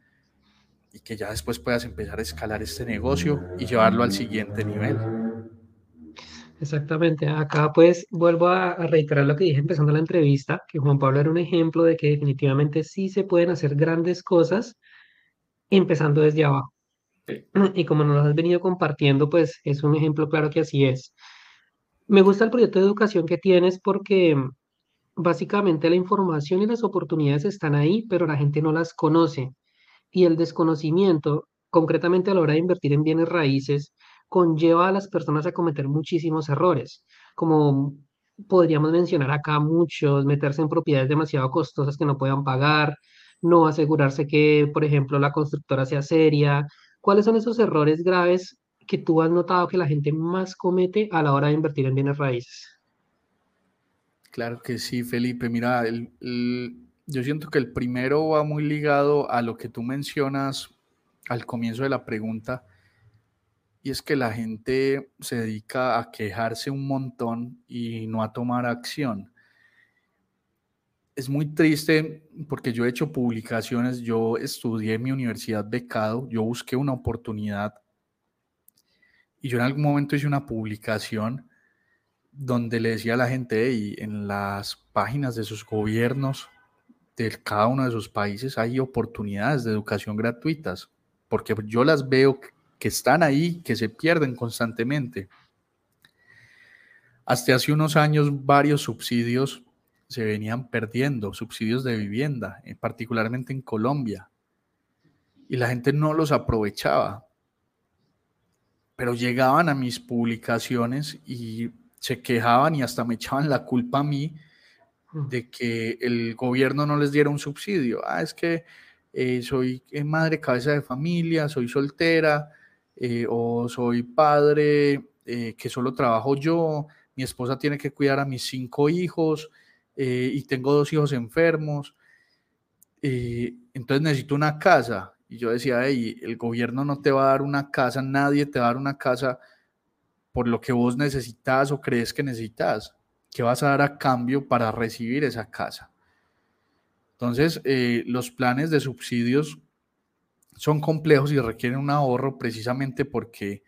y que ya después puedas empezar a escalar este negocio y llevarlo al siguiente nivel. Exactamente. Acá pues vuelvo a, reiterar lo que dije empezando la entrevista, que Juan Pablo era un ejemplo de que definitivamente sí se pueden hacer grandes cosas empezando desde abajo. Y como nos has venido compartiendo, pues es un ejemplo claro que así es. Me gusta el proyecto de educación que tienes porque básicamente la información y las oportunidades están ahí, pero la gente no las conoce y el desconocimiento, concretamente a la hora de invertir en bienes raíces, conlleva a las personas a cometer muchísimos errores, como podríamos mencionar acá muchos, meterse en propiedades demasiado costosas que no puedan pagar, no asegurarse que, por ejemplo, la constructora sea seria. ¿Cuáles son esos errores graves que tú has notado que la gente más comete a la hora de invertir en bienes raíces? Claro que sí, Felipe. Mira, yo siento que el primero va muy ligado a lo que tú mencionas al comienzo de la pregunta, y es que la gente se dedica a quejarse un montón y no a tomar acción. Es muy triste porque yo he hecho publicaciones, yo estudié en mi universidad becado, yo busqué una oportunidad y yo en algún momento hice una publicación donde le decía a la gente, y en las páginas de sus gobiernos de cada uno de sus países hay oportunidades de educación gratuitas, porque yo las veo que están ahí, que se pierden constantemente. Hasta hace unos años varios subsidios se venían perdiendo, subsidios de vivienda, eh, particularmente en Colombia, y la gente no los aprovechaba. Pero llegaban a mis publicaciones y se quejaban y hasta me echaban la culpa a mí de que el gobierno no les diera un subsidio. Ah, es que eh, soy eh, madre cabeza de familia, soy soltera eh, o soy padre que solo trabajo yo, mi esposa tiene que cuidar a mis cinco hijos y tengo dos hijos enfermos. entonces necesito una casa. Y yo decía, hey, el gobierno no te va a dar una casa, nadie te va a dar una casa por lo que vos necesitas o crees que necesitas ¿Qué vas a dar a cambio para recibir esa casa? Entonces, eh, los planes de subsidios son complejos y requieren un ahorro precisamente porque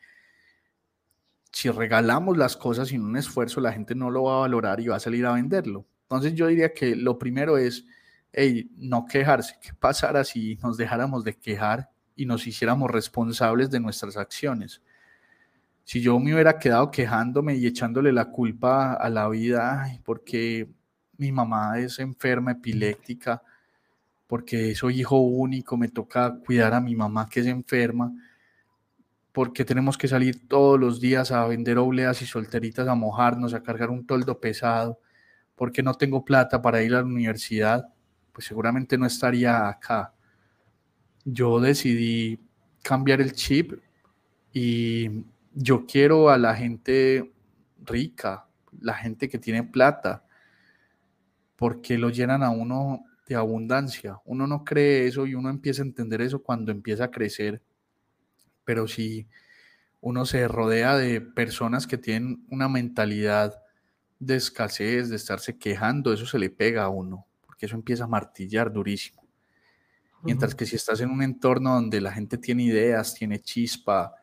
si regalamos las cosas sin un esfuerzo, la gente no lo va a valorar y va a salir a venderlo. Entonces yo diría que lo primero es, no quejarse. ¿Qué pasara si nos dejáramos de quejar y nos hiciéramos responsables de nuestras acciones? si yo me hubiera quedado quejándome y echándole la culpa a la vida, porque mi mamá es enferma, epiléptica, porque soy hijo único, me toca cuidar a mi mamá que es enferma, porque tenemos que salir todos los días a vender obleas y solteritas, a mojarnos, a cargar un toldo pesado, porque no tengo plata para ir a la universidad, pues seguramente no estaría acá. Yo decidí cambiar el chip y yo quiero a la gente rica, la gente que tiene plata, porque lo llenan a uno de abundancia. Uno no cree eso y uno empieza a entender eso cuando empieza a crecer. Pero si uno se rodea de personas que tienen una mentalidad de escasez, de estarse quejando, eso se le pega a uno, porque eso empieza a martillar durísimo. Mientras que si estás en un entorno donde la gente tiene ideas, tiene chispa,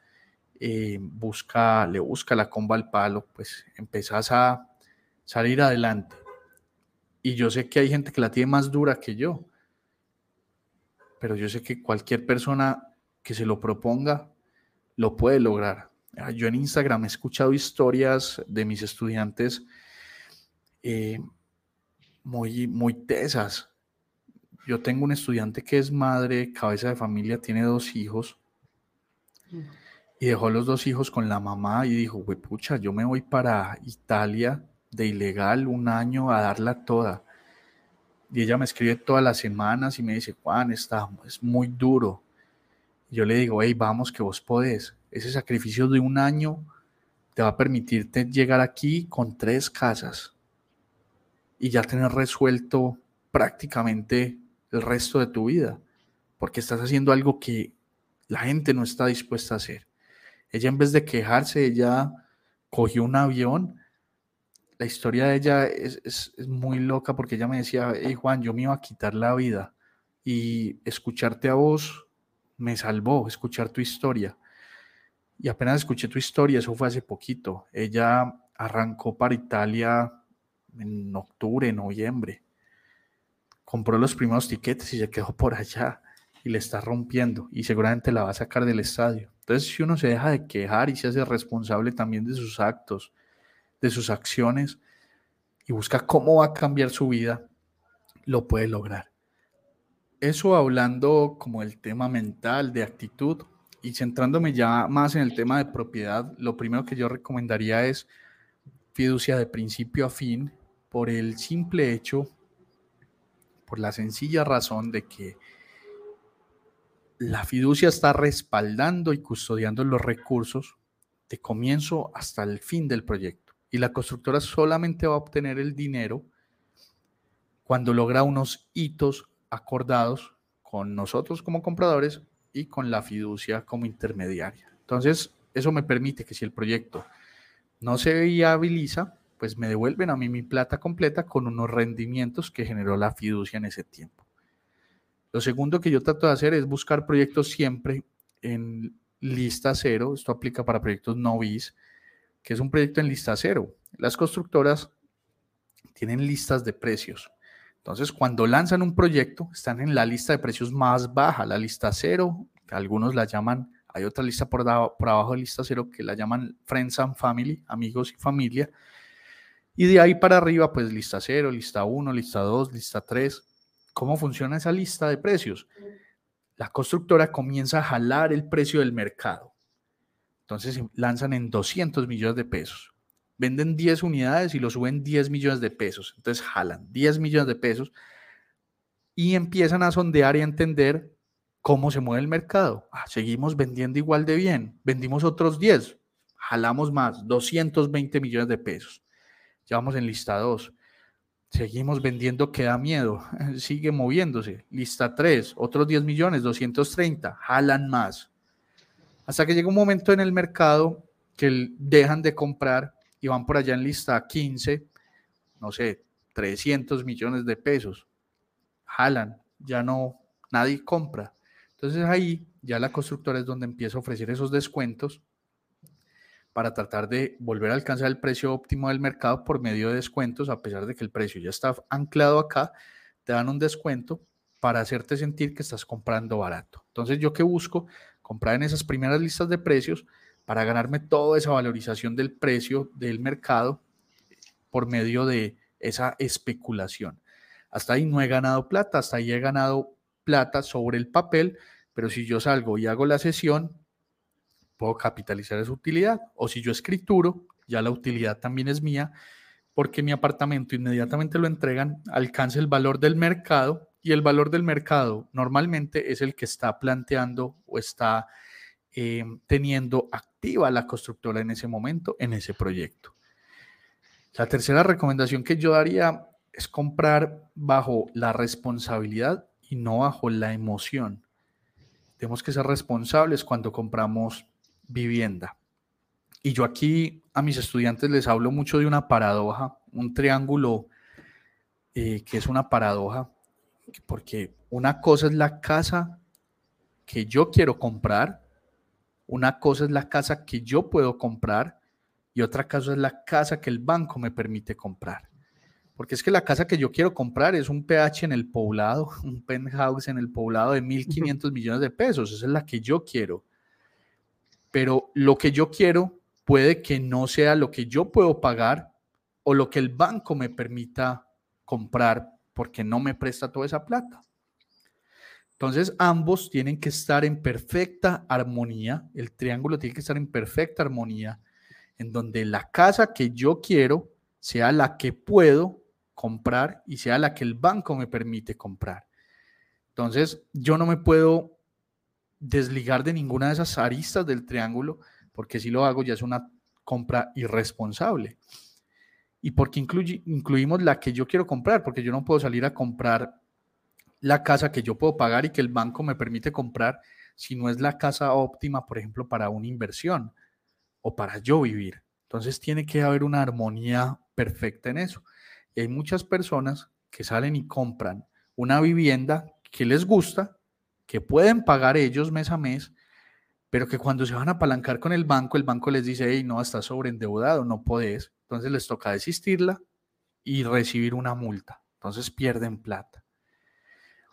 eh, busca, le busca la comba al palo, pues empezás a salir adelante. Y yo sé que hay gente que la tiene más dura que yo, pero yo sé que cualquier persona que se lo proponga lo puede lograr. Ah, yo en Instagram he escuchado historias de mis estudiantes eh, muy, muy tesas. Yo tengo un estudiante que es madre, cabeza de familia, tiene dos hijos. y dejó los dos hijos con la mamá y dijo, güey, pucha, yo me voy para Italia de ilegal un año a darla toda. Y ella me escribe todas las semanas y me dice, Juan, está, es muy duro. yo le digo, hey, vamos, que vos podés. Ese sacrificio de un año te va a permitirte llegar aquí con tres casas y ya tener resuelto prácticamente el resto de tu vida, porque estás haciendo algo que la gente no está dispuesta a hacer. Ella en vez de quejarse, ella cogió un avión. La historia de ella es, muy loca porque ella me decía, hey Juan, yo me iba a quitar la vida y escucharte a vos me salvó, escuchar tu historia. Y apenas escuché tu historia, eso fue hace poquito. Ella arrancó para Italia en octubre, noviembre. Compró los primeros tiquetes y se quedó por allá y le está rompiendo y seguramente la va a sacar del estadio. Entonces, si uno se deja de quejar y se hace responsable también de sus actos, de sus acciones y busca cómo va a cambiar su vida, lo puede lograr. Eso hablando como el tema mental, de actitud y centrándome ya más en el tema de propiedad, lo primero que yo recomendaría es fiducia de principio a fin por el simple hecho, por la sencilla razón de que la fiducia está respaldando y custodiando los recursos de comienzo hasta el fin del proyecto. Y la constructora solamente va a obtener el dinero cuando logra unos hitos acordados con nosotros como compradores y con la fiducia como intermediaria. Entonces, eso me permite que si el proyecto no se viabiliza, pues me devuelven a mí mi plata completa con unos rendimientos que generó la fiducia en ese tiempo. Lo segundo que yo trato de hacer es buscar proyectos siempre en lista cero. Esto aplica para proyectos no bis, que es un proyecto en lista cero. Las constructoras tienen listas de precios. Entonces, cuando lanzan un proyecto, están en la lista de precios más baja, la lista cero, que algunos la llaman, hay otra lista por, abajo de lista cero que la llaman Friends and Family, amigos y familia. Y de ahí para arriba, pues lista cero, lista 1, lista 2, lista 3. ¿Cómo funciona esa lista de precios? La constructora comienza a jalar el precio del mercado. Entonces lanzan en 200 millones de pesos. Venden 10 unidades y lo suben 10 millones de pesos. Entonces jalan 10 millones de pesos y empiezan a sondear y a entender cómo se mueve el mercado. Ah, seguimos vendiendo igual de bien. Vendimos otros 10. Jalamos más, 220 millones de pesos. Ya vamos en lista 2. Seguimos vendiendo que da miedo, sigue moviéndose. Lista 3, otros 10 millones, 230, jalan más. Hasta que llega un momento en el mercado que dejan de comprar y van por allá en lista 15, no sé, 300 millones de pesos. Jalan, ya no, nadie compra. Entonces ahí ya la constructora es donde empieza a ofrecer esos descuentos para tratar de volver a alcanzar el precio óptimo del mercado por medio de descuentos, a pesar de que el precio ya está anclado acá, te dan un descuento para hacerte sentir que estás comprando barato. Entonces, ¿yo qué busco? Comprar en esas primeras listas de precios para ganarme toda esa valorización del precio del mercado por medio de esa especulación. Hasta ahí no he ganado plata, hasta ahí he ganado plata sobre el papel, pero si yo salgo y hago la sesión, puedo capitalizar esa utilidad. O si yo escrituro, ya la utilidad también es mía, porque mi apartamento inmediatamente lo entregan, alcanza el valor del mercado y el valor del mercado normalmente es el que está planteando o está eh, teniendo activa la constructora en ese momento, en ese proyecto. La tercera recomendación que yo daría es comprar bajo la responsabilidad y no bajo la emoción. Tenemos que ser responsables cuando compramos vivienda. Y yo aquí a mis estudiantes les hablo mucho de una paradoja, un triángulo eh, que es una paradoja, porque una cosa es la casa que yo quiero comprar, una cosa es la casa que yo puedo comprar y otra cosa es la casa que el banco me permite comprar. Porque es que la casa que yo quiero comprar es un PH en el poblado, un penthouse en el poblado de 1.500 millones de pesos. Esa es la que yo quiero pero lo que yo quiero puede que no sea lo que yo puedo pagar o lo que el banco me permita comprar porque no me presta toda esa plata. Entonces, ambos tienen que estar en perfecta armonía, el triángulo tiene que estar en perfecta armonía, en donde la casa que yo quiero sea la que puedo comprar y sea la que el banco me permite comprar. Entonces, yo no me puedo desligar de ninguna de esas aristas del triángulo, porque si lo hago ya es una compra irresponsable. ¿Y porque incluimos la que yo quiero comprar? Porque yo no puedo salir a comprar la casa que yo puedo pagar y que el banco me permite comprar si no es la casa óptima, por ejemplo, para una inversión o para yo vivir. Entonces tiene que haber una armonía perfecta en eso. Y hay muchas personas que salen y compran una vivienda que les gusta, que pueden pagar ellos mes a mes, pero que cuando se van a apalancar con el banco, el banco les dice, hey, no, estás sobreendeudado, no podés. Entonces les toca desistirla y recibir una multa. Entonces pierden plata.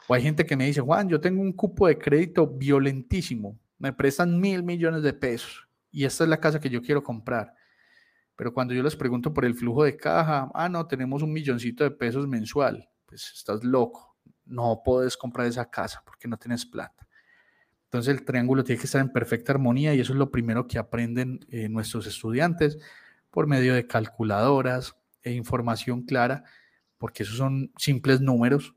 O hay gente que me dice, Juan, yo tengo un cupo de crédito violentísimo, me prestan mil millones de pesos y esta es la casa que yo quiero comprar. Pero cuando yo les pregunto por el flujo de caja, ah, no, tenemos un milloncito de pesos mensual. Pues estás loco, no puedes comprar esa casa porque no tienes plata. Entonces el triángulo tiene que estar en perfecta armonía y eso es lo primero que aprenden eh, nuestros estudiantes por medio de calculadoras e información clara, porque esos son simples números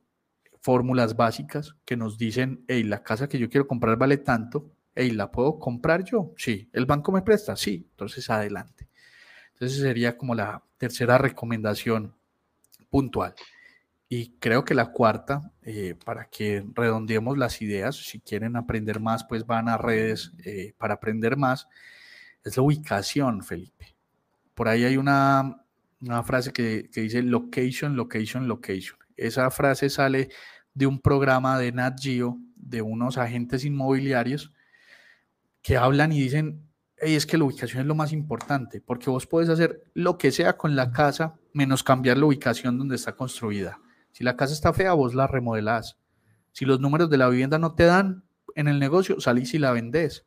fórmulas básicas que nos dicen, hey, la casa que yo quiero comprar vale tanto, hey, ¿la puedo comprar yo? Sí. ¿El banco me presta? Sí. Entonces, adelante. Entonces, sería como la tercera recomendación puntual. Y creo que la cuarta, eh, para que redondeemos las ideas, si quieren aprender más, pues van a redes eh, para aprender más, es la ubicación, Felipe. Por ahí hay una, una frase que, que dice location, location, location. Esa frase sale de un programa de Nat Geo de unos agentes inmobiliarios que hablan y dicen, es que la ubicación es lo más importante, porque vos puedes hacer lo que sea con la casa menos cambiar la ubicación donde está construida. Si la casa está fea, vos la remodelás. Si los números de la vivienda no te dan en el negocio, salís y la vendés.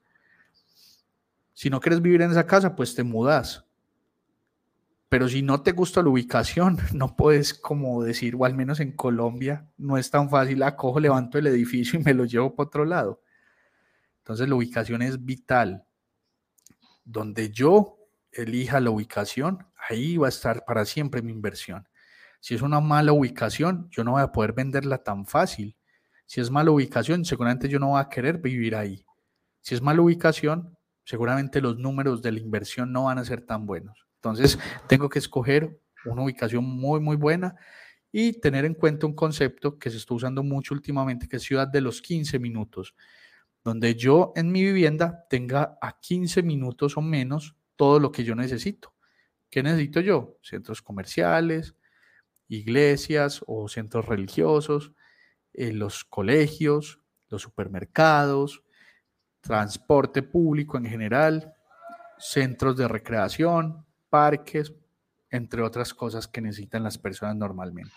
Si no quieres vivir en esa casa, pues te mudas. Pero si no te gusta la ubicación, no puedes como decir, o al menos en Colombia, no es tan fácil, acojo, levanto el edificio y me lo llevo para otro lado. Entonces la ubicación es vital. Donde yo elija la ubicación, ahí va a estar para siempre mi inversión. Si es una mala ubicación, yo no voy a poder venderla tan fácil. Si es mala ubicación, seguramente yo no voy a querer vivir ahí. Si es mala ubicación, seguramente los números de la inversión no van a ser tan buenos. Entonces, tengo que escoger una ubicación muy, muy buena y tener en cuenta un concepto que se está usando mucho últimamente, que es ciudad de los 15 minutos, donde yo en mi vivienda tenga a 15 minutos o menos todo lo que yo necesito. ¿Qué necesito yo? Centros comerciales, iglesias o centros religiosos, eh, los colegios, los supermercados, transporte público en general, centros de recreación, parques, entre otras cosas que necesitan las personas normalmente.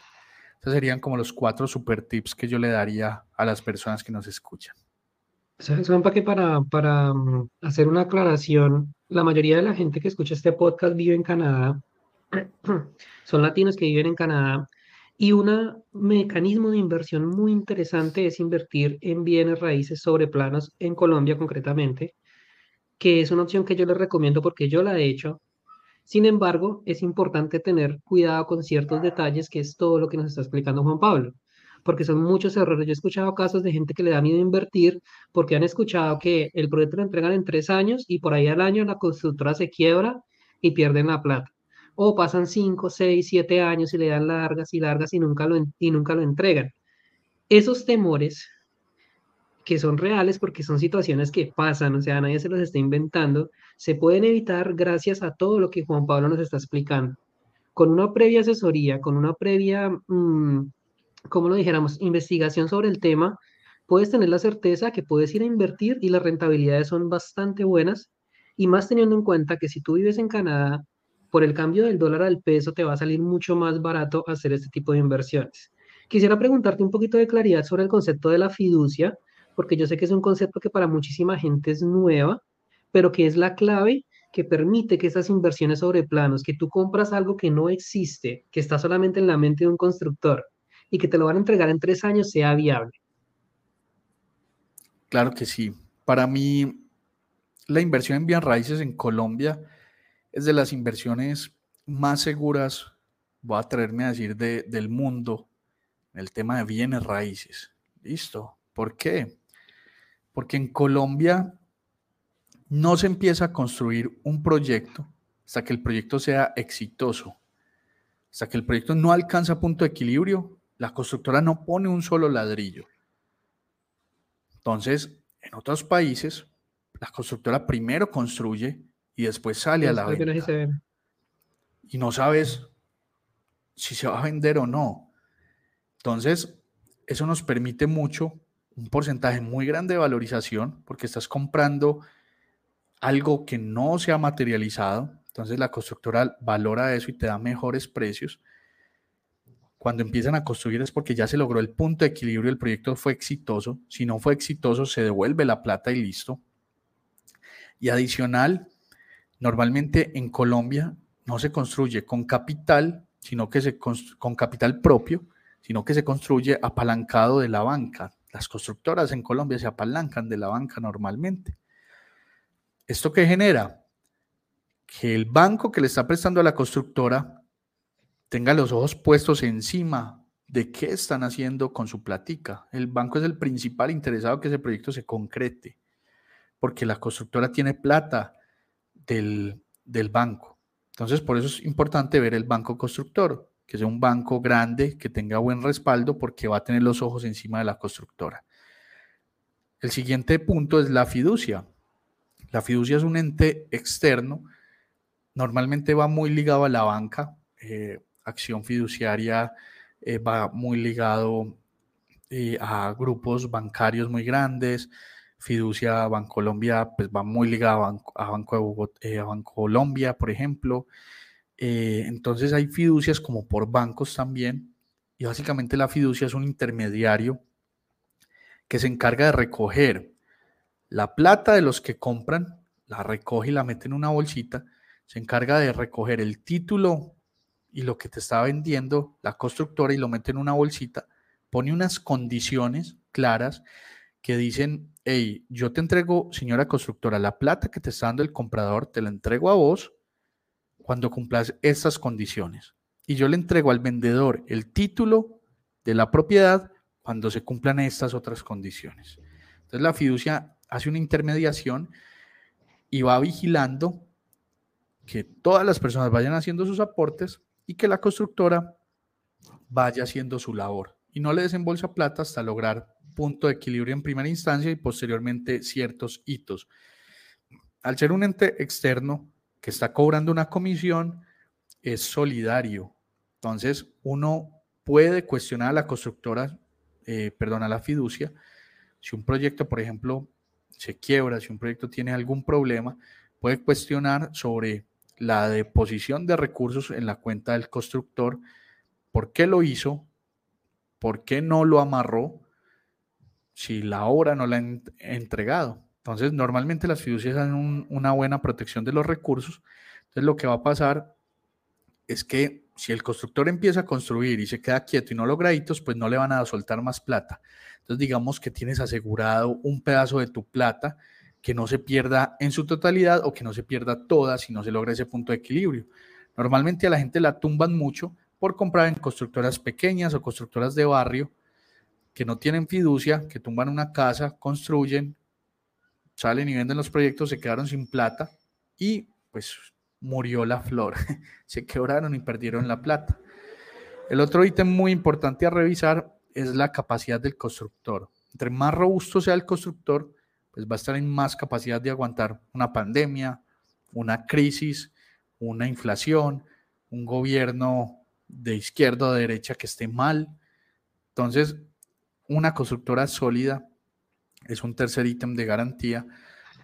Esos serían como los cuatro super tips que yo le daría a las personas que nos escuchan. ¿Sabes, Juanpa, que para, para mm, hacer una aclaración, la mayoría de la gente que escucha este podcast vive en Canadá, son latinos que viven en Canadá, y un mecanismo de inversión muy interesante es invertir en bienes raíces sobre planos en Colombia concretamente, que es una opción que yo les recomiendo porque yo la he hecho sin embargo, es importante tener cuidado con ciertos detalles, que es todo lo que nos está explicando Juan Pablo, porque son muchos errores. Yo he escuchado casos de gente que le da miedo invertir porque han escuchado que el proyecto lo entregan en tres años y por ahí al año la constructora se quiebra y pierden la plata. O pasan cinco, seis, siete años y le dan largas y largas y nunca lo, y nunca lo entregan. Esos temores que son reales porque son situaciones que pasan, o sea, nadie se los está inventando, se pueden evitar gracias a todo lo que Juan Pablo nos está explicando. Con una previa asesoría, con una previa, mm, como lo dijéramos, investigación sobre el tema, puedes tener la certeza que puedes ir a invertir y las rentabilidades son bastante buenas, y más teniendo en cuenta que si tú vives en Canadá, por el cambio del dólar al peso te va a salir mucho más barato hacer este tipo de inversiones. Quisiera preguntarte un poquito de claridad sobre el concepto de la fiducia, porque yo sé que es un concepto que para muchísima gente es nueva, pero que es la clave que permite que esas inversiones sobre planos, que tú compras algo que no existe, que está solamente en la mente de un constructor y que te lo van a entregar en tres años, sea viable. Claro que sí. Para mí, la inversión en bienes raíces en Colombia es de las inversiones más seguras, voy a atreverme a decir, del mundo, el tema de bienes raíces. ¿Listo? ¿Por qué? Porque en Colombia no se empieza a construir un proyecto hasta que el proyecto sea exitoso. Hasta que el proyecto no alcanza punto de equilibrio, la constructora no pone un solo ladrillo. Entonces, en otros países, la constructora primero construye y después sale a la venta. Y no sabes si se va a vender o no. Entonces, eso nos permite mucho, un porcentaje muy grande de valorización, porque estás comprando algo que no se ha materializado. Entonces, la constructora valora eso y te da mejores precios. Cuando empiezan a construir es porque ya se logró el punto de equilibrio, el proyecto fue exitoso. Si no fue exitoso, se devuelve la plata y listo. Y adicional, normalmente en Colombia no se construye con capital, sino que se con capital propio, sino que se construye apalancado de la banca. Las constructoras en Colombia se apalancan de la banca normalmente. ¿Esto qué genera? Que el banco que le está prestando a la constructora tenga los ojos puestos encima de qué están haciendo con su platica. El banco es el principal interesado que ese proyecto se concrete, porque la constructora tiene plata del, del banco. Entonces, por eso es importante ver el banco constructor, que sea un banco grande, que tenga buen respaldo, porque va a tener los ojos encima de la constructora. El siguiente punto es la fiducia. La fiducia es un ente externo, normalmente va muy ligado a la banca. Eh, acción fiduciaria eh, va muy ligado eh, a grupos bancarios muy grandes. Fiducia Bancolombia pues va muy ligado a Banco, a Banco, eh, Bancolombia, por ejemplo. entonces hay fiducias como por bancos también. Y básicamente la fiducia es un intermediario que se encarga de recoger la plata de los que compran, la recoge y la mete en una bolsita, se encarga de recoger el título y lo que te está vendiendo la constructora y lo mete en una bolsita, pone unas condiciones claras que dicen, hey, yo te entrego, señora constructora, la plata que te está dando el comprador, te la entrego a vos cuando cumplas estas condiciones. Y yo le entrego al vendedor el título de la propiedad cuando se cumplan estas otras condiciones. Entonces la fiducia hace una intermediación y va vigilando que todas las personas vayan haciendo sus aportes y que la constructora vaya haciendo su labor y no le desembolsa plata hasta lograr punto de equilibrio en primera instancia y posteriormente ciertos hitos. Al ser un ente externo que está cobrando una comisión, es solidario. Entonces, uno puede cuestionar a la constructora, eh, perdón, a la fiducia, si un proyecto, por ejemplo, se quiebra, si un proyecto tiene algún problema, puede cuestionar sobre la deposición de recursos en la cuenta del constructor, por qué lo hizo, por qué no lo amarró, si la obra no la han entregado. Entonces, normalmente las fiducias dan una buena protección de los recursos. Entonces, lo que va a pasar es que si el constructor empieza a construir y se queda quieto y no logra hitos, pues no le van a soltar más plata. Entonces, digamos que tienes asegurado un pedazo de tu plata que no se pierda en su totalidad o que no se pierda toda si no se logra ese punto de equilibrio. Normalmente a la gente la tumban mucho por comprar en constructoras pequeñas o constructoras de barrio que no tienen fiducia, que tumban una casa, construyen, salen y venden los proyectos, se quedaron sin plata y pues murió la flor. se quebraron y perdieron la plata. El otro ítem muy importante a revisar es la capacidad del constructor. Entre más robusto sea el constructor, pues va a estar en más capacidad de aguantar una pandemia, una crisis, una inflación, un gobierno de izquierda o de derecha que esté mal. Entonces, una constructora sólida es un tercer ítem de garantía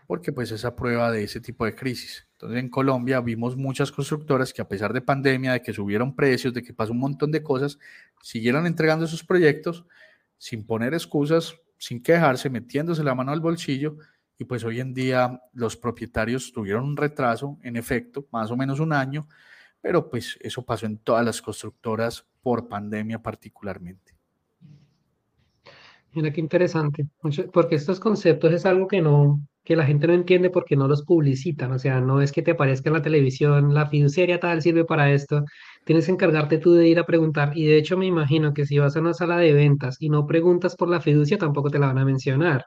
porque pues es a prueba de ese tipo de crisis. Entonces en Colombia vimos muchas constructoras que a pesar de pandemia, de que subieron precios, de que pasó un montón de cosas, siguieron entregando sus proyectos sin poner excusas, sin quejarse, metiéndose la mano al bolsillo y pues hoy en día los propietarios tuvieron un retraso, en efecto, más o menos un año, pero pues eso pasó en todas las constructoras por pandemia particularmente. Mira qué interesante, porque estos conceptos es algo que no, que la gente no entiende porque no los publicitan, o sea, no es que te aparezca en la televisión, la fiduciaria tal sirve para esto, tienes que encargarte tú de ir a preguntar, y de hecho me imagino que si vas a una sala de ventas y no preguntas por la fiducia, tampoco te la van a mencionar.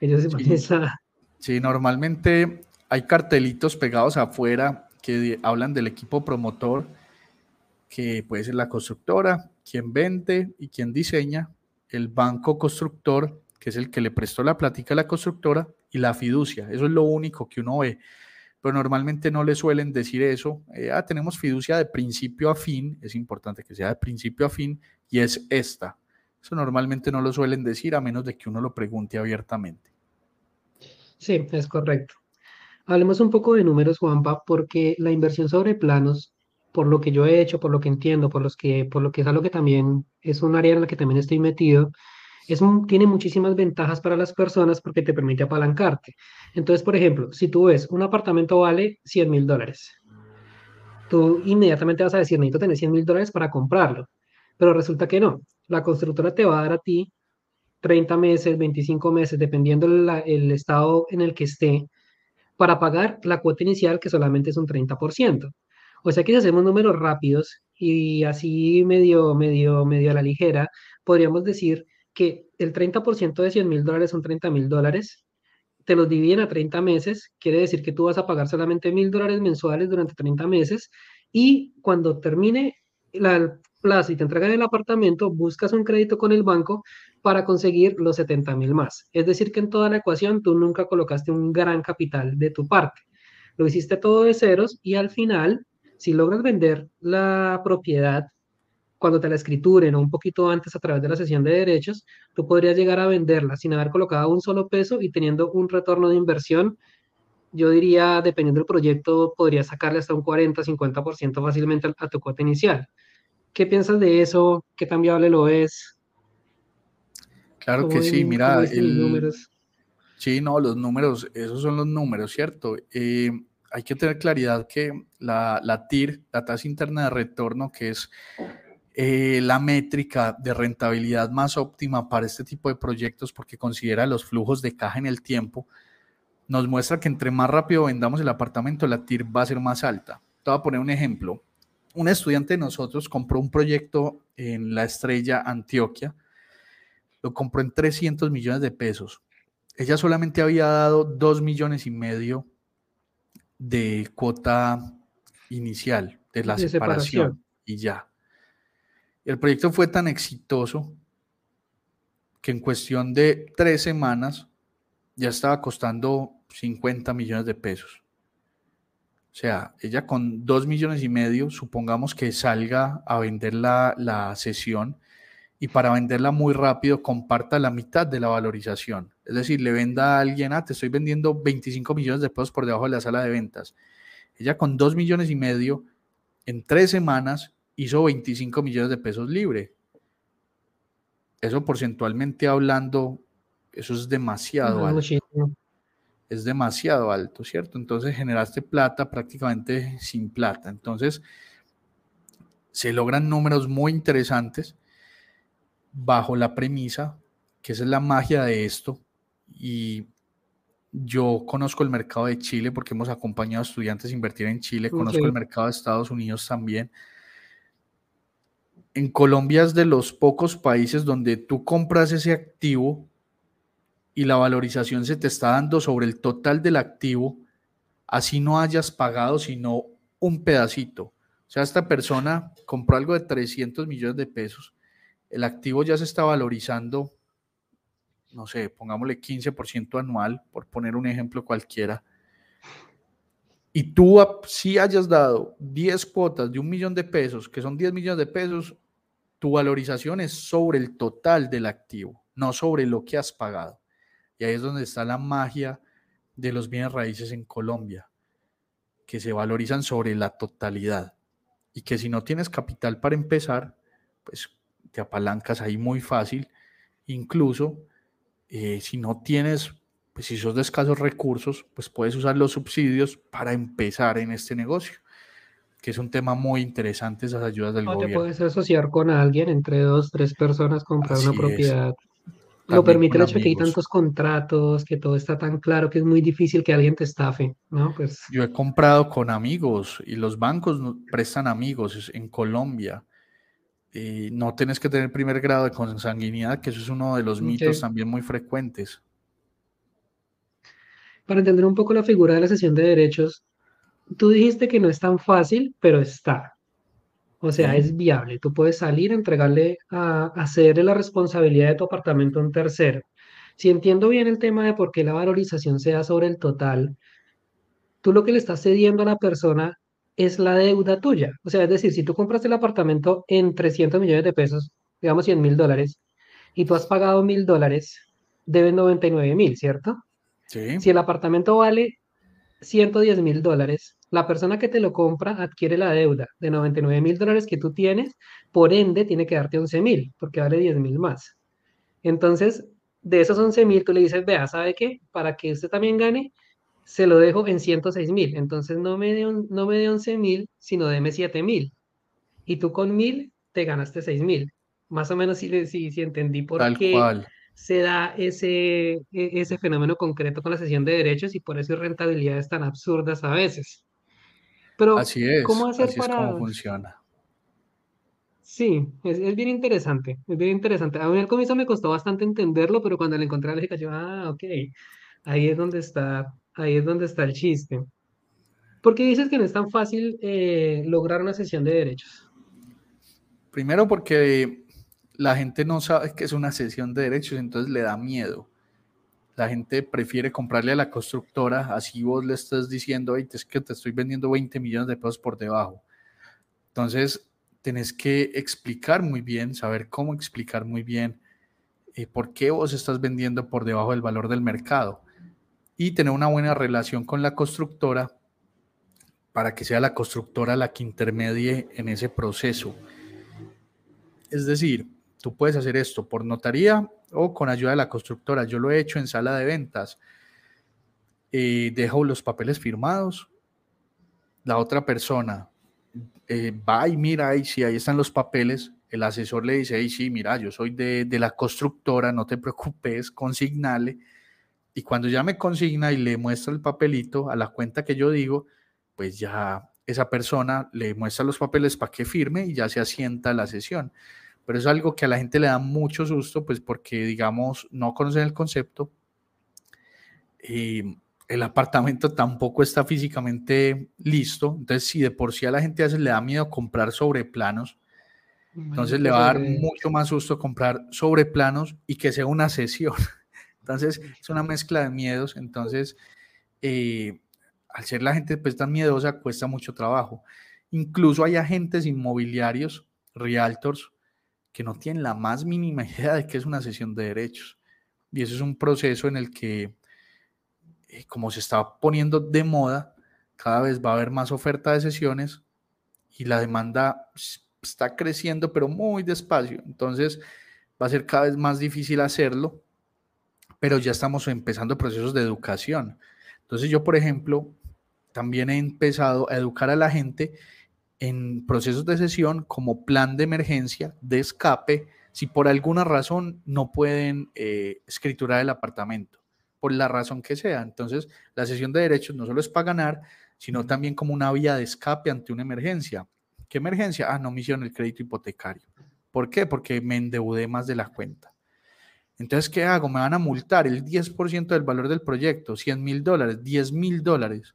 Ellos se Sí, esa, sí, normalmente hay cartelitos pegados afuera que hablan del equipo promotor, que puede ser la constructora, quien vende y quien diseña, el banco constructor, que es el que le prestó la plática a la constructora, y la fiducia. Eso es lo único que uno ve. Pero normalmente no le suelen decir eso. eh, ah, tenemos fiducia de principio a fin. Es importante que sea de principio a fin y es esta. Eso normalmente no lo suelen decir a menos de que uno lo pregunte abiertamente. sí, es correcto. Hablemos un poco de números, Juanpa, porque la inversión sobre planos, por lo que yo he hecho, por lo que entiendo, por los que, por lo que es algo que también es un área en la que también estoy metido, es tiene muchísimas ventajas para las personas porque te permite apalancarte. Entonces, por ejemplo, si tú ves un apartamento vale cien mil dólares, tú inmediatamente vas a decir, necesito tener cien mil dólares para comprarlo, pero resulta que no. La constructora te va a dar a ti 30 meses, 25 meses, dependiendo el, el estado en el que esté para pagar la cuota inicial, que solamente es un 30%. O sea que si hacemos números rápidos y así medio, medio, medio a la ligera, podríamos decir que el 30% de cien mil dólares son treinta mil dólares, te los dividen a 30 meses, quiere decir que tú vas a pagar solamente mil dólares mensuales durante 30 meses y cuando termine la, el plazo y te entregan el apartamento, buscas un crédito con el banco para conseguir los setenta mil más. Es decir, que en toda la ecuación tú nunca colocaste un gran capital de tu parte. Lo hiciste todo de ceros y al final, si logras vender la propiedad cuando te la escrituren o un poquito antes a través de la sesión de derechos, tú podrías llegar a venderla sin haber colocado un solo peso y teniendo un retorno de inversión. Yo diría, dependiendo del proyecto, podrías sacarle hasta un 40-50% fácilmente a, tu cuota inicial. ¿Qué piensas de eso? ¿Qué tan viable lo es? Claro ¿Cómo, que sí, mira, el, números? sí, no, los números, esos son los números, ¿cierto? Eh, hay que tener claridad que la, TIR, la tasa interna de retorno, que es eh, la métrica de rentabilidad más óptima para este tipo de proyectos porque considera los flujos de caja en el tiempo, nos muestra que entre más rápido vendamos el apartamento, la TIR va a ser más alta. Te voy a poner un ejemplo. Un estudiante de nosotros compró un proyecto en la estrella Antioquia, lo compró en 300 millones de pesos. Ella solamente había dado 2 millones y medio de cuota inicial de la De separación separación. y ya. El proyecto fue tan exitoso que en cuestión de tres semanas ya estaba costando 50 millones de pesos. O sea, ella con 2 millones y medio, supongamos que salga a vender la, la sesión y para venderla muy rápido comparta la mitad de la valorización. Es decir, le venda a alguien, ah, te estoy vendiendo 25 millones de pesos por debajo de la sala de ventas. Ella con 2 millones y medio, en tres semanas hizo 25 millones de pesos libre. Eso porcentualmente hablando, eso es demasiado No, alto. muchísimo. Es demasiado alto, ¿cierto? Entonces generaste plata prácticamente sin plata. Entonces se logran números muy interesantes bajo la premisa, que esa es la magia de esto. Y yo conozco el mercado de Chile porque hemos acompañado a estudiantes a invertir en Chile, conozco el mercado de Estados Unidos también. En Colombia es de los pocos países donde tú compras ese activo y la valorización se te está dando sobre el total del activo, así no hayas pagado sino un pedacito. O sea, esta persona compró algo de 300 millones de pesos, el activo ya se está valorizando, no sé, pongámosle 15% anual, por poner un ejemplo cualquiera, y tú si hayas dado 10 cuotas de un millón de pesos, que son 10 millones de pesos, tu valorización es sobre el total del activo, no sobre lo que has pagado. Y ahí es donde está la magia de los bienes raíces en Colombia, que se valorizan sobre la totalidad. Y que si no tienes capital para empezar, pues te apalancas ahí muy fácil. Incluso eh, si no tienes, pues si sos de escasos recursos, pues puedes usar los subsidios para empezar en este negocio, que es un tema muy interesante, esas ayudas del O te gobierno. puedes asociar con alguien, entre dos, tres personas, comprar una Así es. propiedad. Lo permite el hecho de que hay tantos contratos, que todo está tan claro que es muy difícil que alguien te estafe, ¿no? Pues Yo he comprado con amigos y los bancos prestan amigos en Colombia. No tienes que tener primer grado de consanguinidad, que eso es uno de los mitos también muy frecuentes. para entender un poco la figura de la cesión de derechos, tú dijiste que no es tan fácil, pero está. O sea, ¿sí? es viable. Tú puedes salir, entregarle a, a cederle la responsabilidad de tu apartamento a un tercero. Si entiendo bien el tema de por qué la valorización se da sobre el total, tú lo que le estás cediendo a la persona es la deuda tuya. O sea, es decir, si tú compraste el apartamento en 300 millones de pesos, digamos 100 mil dólares, y tú has pagado mil dólares, debes 99 mil, ¿cierto? Sí, Si el apartamento vale 110 mil dólares, la persona que te lo compra adquiere la deuda de 99 mil dólares que tú tienes, por ende tiene que darte 11 mil, porque vale 10 mil más. Entonces, de esos 11 mil, tú le dices, vea, ¿sabe qué? Para que usted también gane, se lo dejo en 106 mil. Entonces, no me dé un- no me dé 11 mil, sino deme 7 mil. Y tú con mil te ganaste 6 mil. Más o menos si, si, si entendí por tal qué cual. se da ese, e- ese fenómeno concreto con la cesión de derechos y por eso rentabilidades tan absurdas a veces. Pero, Así ¿cómo es, hacer así es como para...? funciona. Sí, es, es bien interesante, es bien interesante. A mí al comienzo me costó bastante entenderlo, pero cuando le encontré la yo, ah, ok, ahí es donde está, ahí es donde está el chiste. ¿Por qué dices que no es tan fácil eh, lograr una cesión de derechos? Primero porque la gente no sabe que es una cesión de derechos, entonces le da miedo. La gente prefiere comprarle a la constructora, así vos le estás diciendo, "Ey, es que te estoy vendiendo 20 millones de pesos por debajo. Entonces, tenés que explicar muy bien, saber cómo explicar muy bien eh, por qué vos estás vendiendo por debajo del valor del mercado y tener una buena relación con la constructora para que sea la constructora la que intermedie en ese proceso. Es decir, tú puedes hacer esto por notaría o con ayuda de la constructora. Yo lo he hecho en sala de ventas. Eh, dejo los papeles firmados. La otra persona eh, va y mira y si ahí están los papeles. El asesor le dice, sí, mira, yo soy de, de la constructora, no te preocupes, consignale. Y cuando ya me consigna y le muestra el papelito a la cuenta que yo digo, pues ya esa persona le muestra los papeles para que firme y ya se asienta la sesión. Pero es algo que a la gente le da mucho susto, pues porque, digamos, no conocen el concepto. Y el apartamento tampoco está físicamente listo. Entonces, si de por sí a la gente a veces le da miedo comprar sobre planos, entonces le va a dar mucho más susto comprar sobre planos y que sea una sesión. Entonces, es una mezcla de miedos. Entonces, eh, al ser la gente pues tan miedosa, cuesta mucho trabajo. Incluso hay agentes inmobiliarios, realtors, que no tienen la más mínima idea de qué es una sesión de derechos. Y eso es un proceso en el que, eh, como se está poniendo de moda, cada vez va a haber más oferta de sesiones y la demanda está creciendo, pero muy despacio. Entonces, va a ser cada vez más difícil hacerlo, pero ya estamos empezando procesos de educación. Entonces, yo, por ejemplo, también he empezado a educar a la gente en procesos de sesión como plan de emergencia, de escape, si por alguna razón no pueden eh, escriturar el apartamento, por la razón que sea. Entonces, la sesión de derechos no solo es para ganar, sino también como una vía de escape ante una emergencia. ¿Qué emergencia? Ah, no me hicieron el crédito hipotecario. ¿Por qué? Porque me endeudé más de la cuenta. Entonces, ¿qué hago? Me van a multar el 10% del valor del proyecto, 100 mil dólares, 10 mil dólares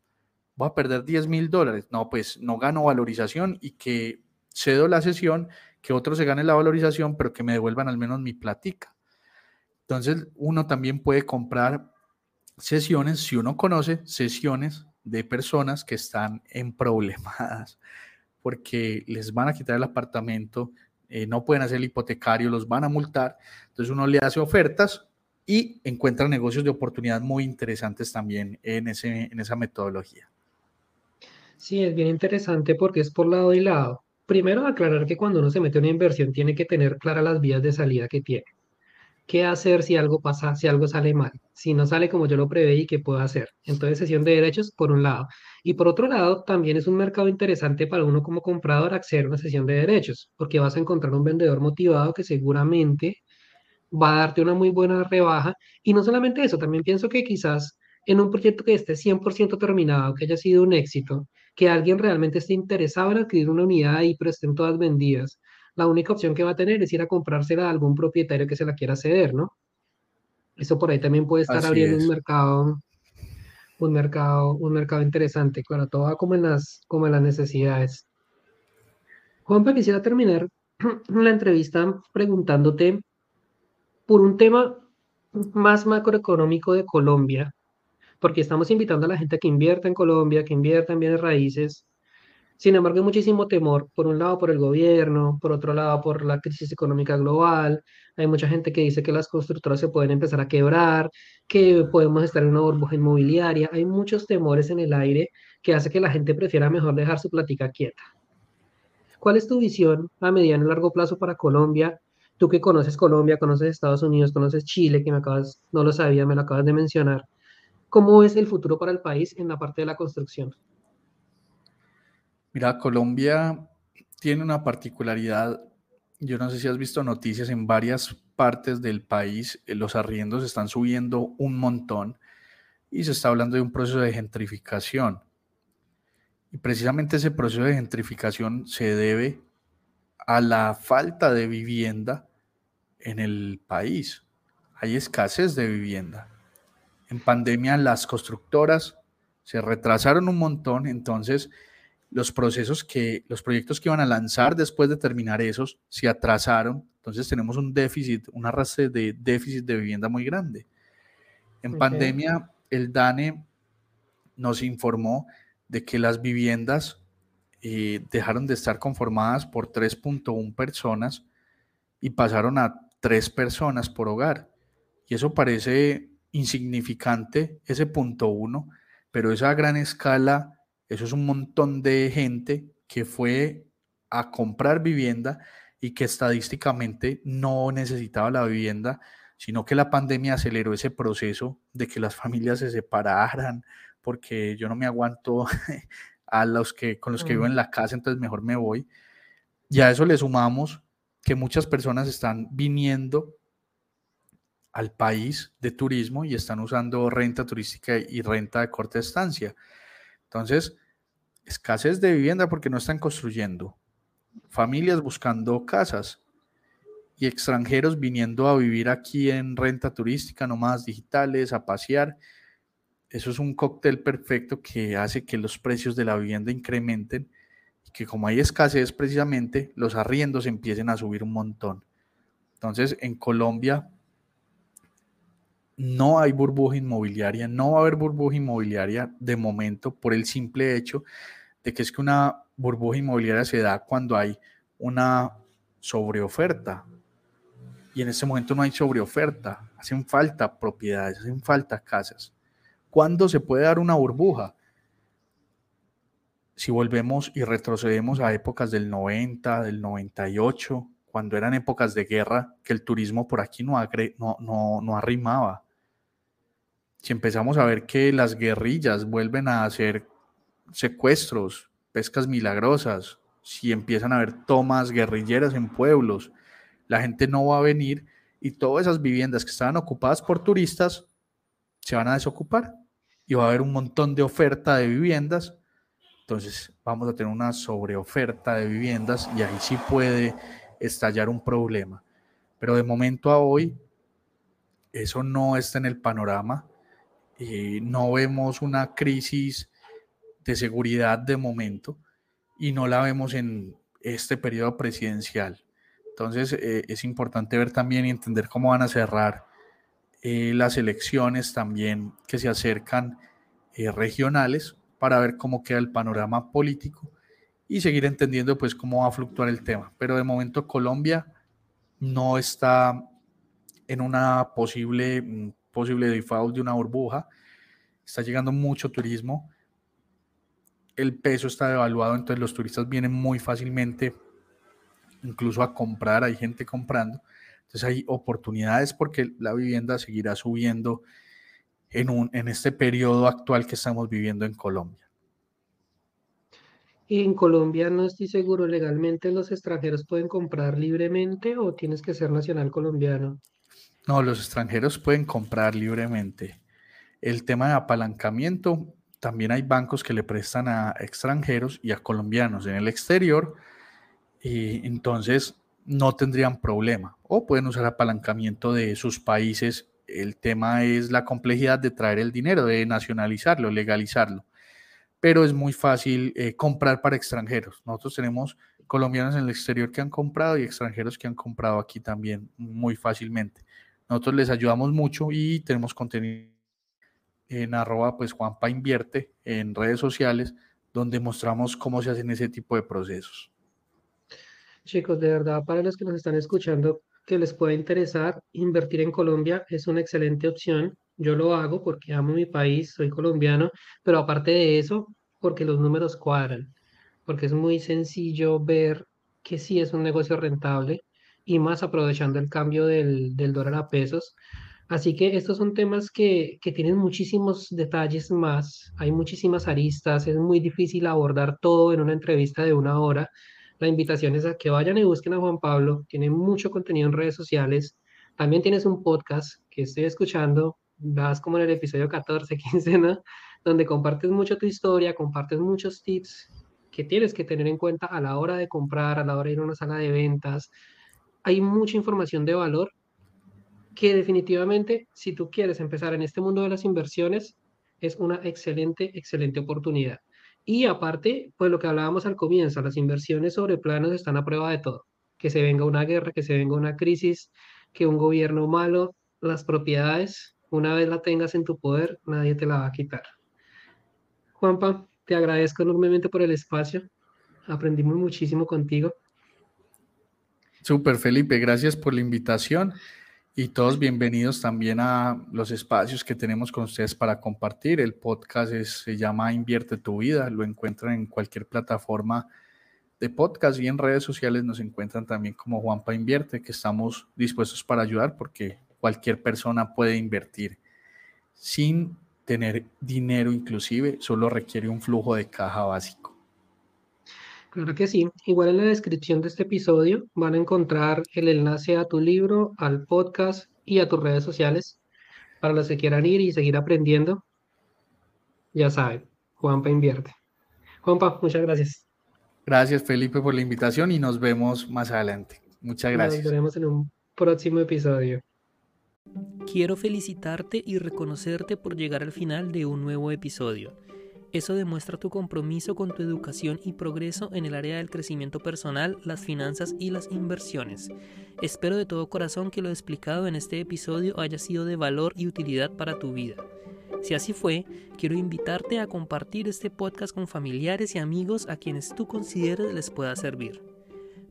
voy a perder 10 mil dólares. No, pues no gano valorización y que cedo la sesión, que otro se gane la valorización, pero que me devuelvan al menos mi platica. Entonces, uno también puede comprar sesiones, si uno conoce sesiones de personas que están en problemadas porque les van a quitar el apartamento, eh, no pueden hacer el hipotecario, los van a multar. Entonces uno le hace ofertas y encuentra negocios de oportunidad muy interesantes también en, ese, en esa metodología. Sí, es bien interesante porque es por lado y lado. Primero, aclarar que cuando uno se mete a una inversión tiene que tener claras las vías de salida que tiene. ¿Qué hacer si algo pasa, si algo sale mal? Si no sale como yo lo preveí, ¿qué puedo hacer? Entonces, sesión de derechos por un lado. Y por otro lado, también es un mercado interesante para uno como comprador acceder a una sesión de derechos, porque vas a encontrar un vendedor motivado que seguramente va a darte una muy buena rebaja. Y no solamente eso, también pienso que quizás en un proyecto que esté 100% terminado, que haya sido un éxito, que alguien realmente esté interesado en adquirir una unidad y pero estén todas vendidas, la única opción que va a tener es ir a comprársela a algún propietario que se la quiera ceder, ¿no? Eso por ahí también puede estar abriendo un mercado, un mercado, un mercado interesante, claro, todo va como en las, como en las necesidades. Juanpa, quisiera terminar la entrevista preguntándote por un tema más macroeconómico de Colombia, porque estamos invitando a la gente a que invierta en Colombia, que invierta en bienes raíces. Sin embargo, hay muchísimo temor, por un lado por el gobierno, por otro lado por la crisis económica global. Hay mucha gente que dice que las constructoras se pueden empezar a quebrar, que podemos estar en una burbuja inmobiliaria. Hay muchos temores en el aire que hace que la gente prefiera mejor dejar su plática quieta. ¿Cuál es tu visión a mediano y largo plazo para Colombia? Tú que conoces Colombia, conoces Estados Unidos, conoces Chile, que me acabas, no lo sabía, me lo acabas de mencionar. ¿Cómo es el futuro para el país en la parte de la construcción? Mira, Colombia tiene una particularidad. Yo no sé si has visto noticias en varias partes del país, eh, los arriendos están subiendo un montón y se está hablando de un proceso de gentrificación. Y precisamente ese proceso de gentrificación se debe a la falta de vivienda en el país. Hay escasez de vivienda. En pandemia las constructoras se retrasaron un montón, entonces los procesos que, los proyectos que iban a lanzar después de terminar esos se atrasaron, entonces tenemos un déficit, una arrastre de déficit de vivienda muy grande. En pandemia, el DANE nos informó de que las viviendas eh, dejaron de estar conformadas por 3.1 personas y pasaron a 3 personas por hogar. Y eso parece insignificante, ese punto uno, pero esa gran escala, eso es un montón de gente que fue a comprar vivienda y que estadísticamente no necesitaba la vivienda, sino que la pandemia aceleró ese proceso de que las familias se separaran, porque yo no me aguanto a los que con los que vivo en la casa, entonces mejor me voy. Y a eso le sumamos que muchas personas están viniendo al país de turismo y están usando renta turística y renta de corta estancia. Entonces, escasez de vivienda porque no están construyendo, familias buscando casas y extranjeros viniendo a vivir aquí en renta turística, nomás digitales, a pasear eso es un cóctel perfecto que hace que los precios de la vivienda incrementen y que como hay escasez precisamente, los arriendos empiecen a subir un montón. Entonces, en Colombia no hay burbuja inmobiliaria, no va a haber burbuja inmobiliaria de momento por el simple hecho de que es que una burbuja inmobiliaria se da cuando hay una sobreoferta. Y en este momento no hay sobreoferta, hacen falta propiedades, hacen falta casas. ¿Cuándo se puede dar una burbuja? Si volvemos y retrocedemos a épocas del 90, del 98, cuando eran épocas de guerra, que el turismo por aquí no, no, no, arrimaba. Si empezamos a ver que las guerrillas vuelven a hacer secuestros, pescas milagrosas, si empiezan a haber tomas guerrilleras en pueblos, la gente no va a venir y todas esas viviendas que estaban ocupadas por turistas se van a desocupar y va a haber un montón de oferta de viviendas. Entonces vamos a tener una sobreoferta de viviendas y ahí sí puede estallar un problema. Pero de momento a hoy, eso no está en el panorama. y no vemos una crisis de seguridad de momento y no la vemos en este periodo presidencial. Entonces eh, es importante ver también y entender cómo van a cerrar eh, las elecciones también que se acercan eh, regionales para ver cómo queda el panorama político y seguir entendiendo pues cómo va a fluctuar el tema. Pero de momento Colombia no está en una posible, mm, posible default de una burbuja, está llegando mucho turismo, el peso está devaluado, entonces los turistas vienen muy fácilmente incluso a comprar, hay gente comprando entonces hay oportunidades porque la vivienda seguirá subiendo en, un, en este periodo actual que estamos viviendo en Colombia. Y en Colombia no estoy seguro, legalmente los extranjeros pueden comprar libremente o tienes que ser nacional colombiano. No, los extranjeros pueden comprar libremente. El tema de apalancamiento, también hay bancos que le prestan a extranjeros y a colombianos en el exterior, y entonces no tendrían problema. O pueden usar apalancamiento de sus países. El tema es la complejidad de traer el dinero, de nacionalizarlo, legalizarlo. Pero es muy fácil eh, comprar para extranjeros. Nosotros tenemos colombianos en el exterior que han comprado y extranjeros que han comprado aquí también muy fácilmente. Nosotros les ayudamos mucho y tenemos contenido en arroba pues Juanpa Invierte en redes sociales donde mostramos cómo se hacen ese tipo de procesos. Chicos, de verdad, para los que nos están escuchando, que les pueda interesar, invertir en Colombia es una excelente opción. Yo lo hago porque amo mi país, soy colombiano, pero aparte de eso, porque los números cuadran, porque es muy sencillo ver que sí es un negocio rentable y más aprovechando el cambio del, del dólar a pesos Así que estos son temas que, tienen muchísimos detalles más, hay muchísimas aristas, es muy difícil abordar todo en una entrevista de una hora. La invitación es a que vayan y busquen a Juan Pablo, tiene mucho contenido en redes sociales, también tienes un podcast que estoy escuchando, vas como en el episodio 14, 15, ¿no? Donde compartes mucho tu historia, compartes muchos tips que tienes que tener en cuenta a la hora de comprar, a la hora de ir a una sala de ventas. Hay mucha información de valor que definitivamente, si tú quieres empezar en este mundo de las inversiones, es una excelente, excelente oportunidad. Y aparte, pues lo que hablábamos al comienzo, las inversiones sobre planos están a prueba de todo. Que se venga una guerra, que se venga una crisis, que un gobierno malo, las propiedades, una vez la tengas en tu poder, nadie te la va a quitar. Juanpa, te agradezco enormemente por el espacio. Aprendimos muchísimo contigo. Súper, Felipe, gracias por la invitación. Y todos bienvenidos también a los espacios que tenemos con ustedes para compartir. El podcast se llama Invierte tu vida. Lo encuentran en cualquier plataforma de podcast y en redes sociales nos encuentran también como Juanpa Invierte, que estamos dispuestos para ayudar porque cualquier persona puede invertir sin tener dinero inclusive, solo requiere un flujo de caja básico. Claro que sí. Igual en la descripción de este episodio van a encontrar el enlace a tu libro, al podcast y a tus redes sociales para los que quieran ir y seguir aprendiendo. Ya saben, Juanpa invierte. Juanpa, muchas gracias. Gracias Felipe por la invitación y nos vemos más adelante. Muchas gracias. Nos veremos en un próximo episodio. Quiero felicitarte y reconocerte por llegar al final de un nuevo episodio. Eso demuestra tu compromiso con tu educación y progreso en el área del crecimiento personal, las finanzas y las inversiones. Espero de todo corazón que lo explicado en este episodio haya sido de valor y utilidad para tu vida. Si así fue, quiero invitarte a compartir este podcast con familiares y amigos a quienes tú consideres les pueda servir.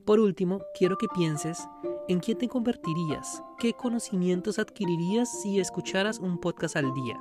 Por último, quiero que pienses en quién te convertirías, qué conocimientos adquirirías si escucharas un podcast al día.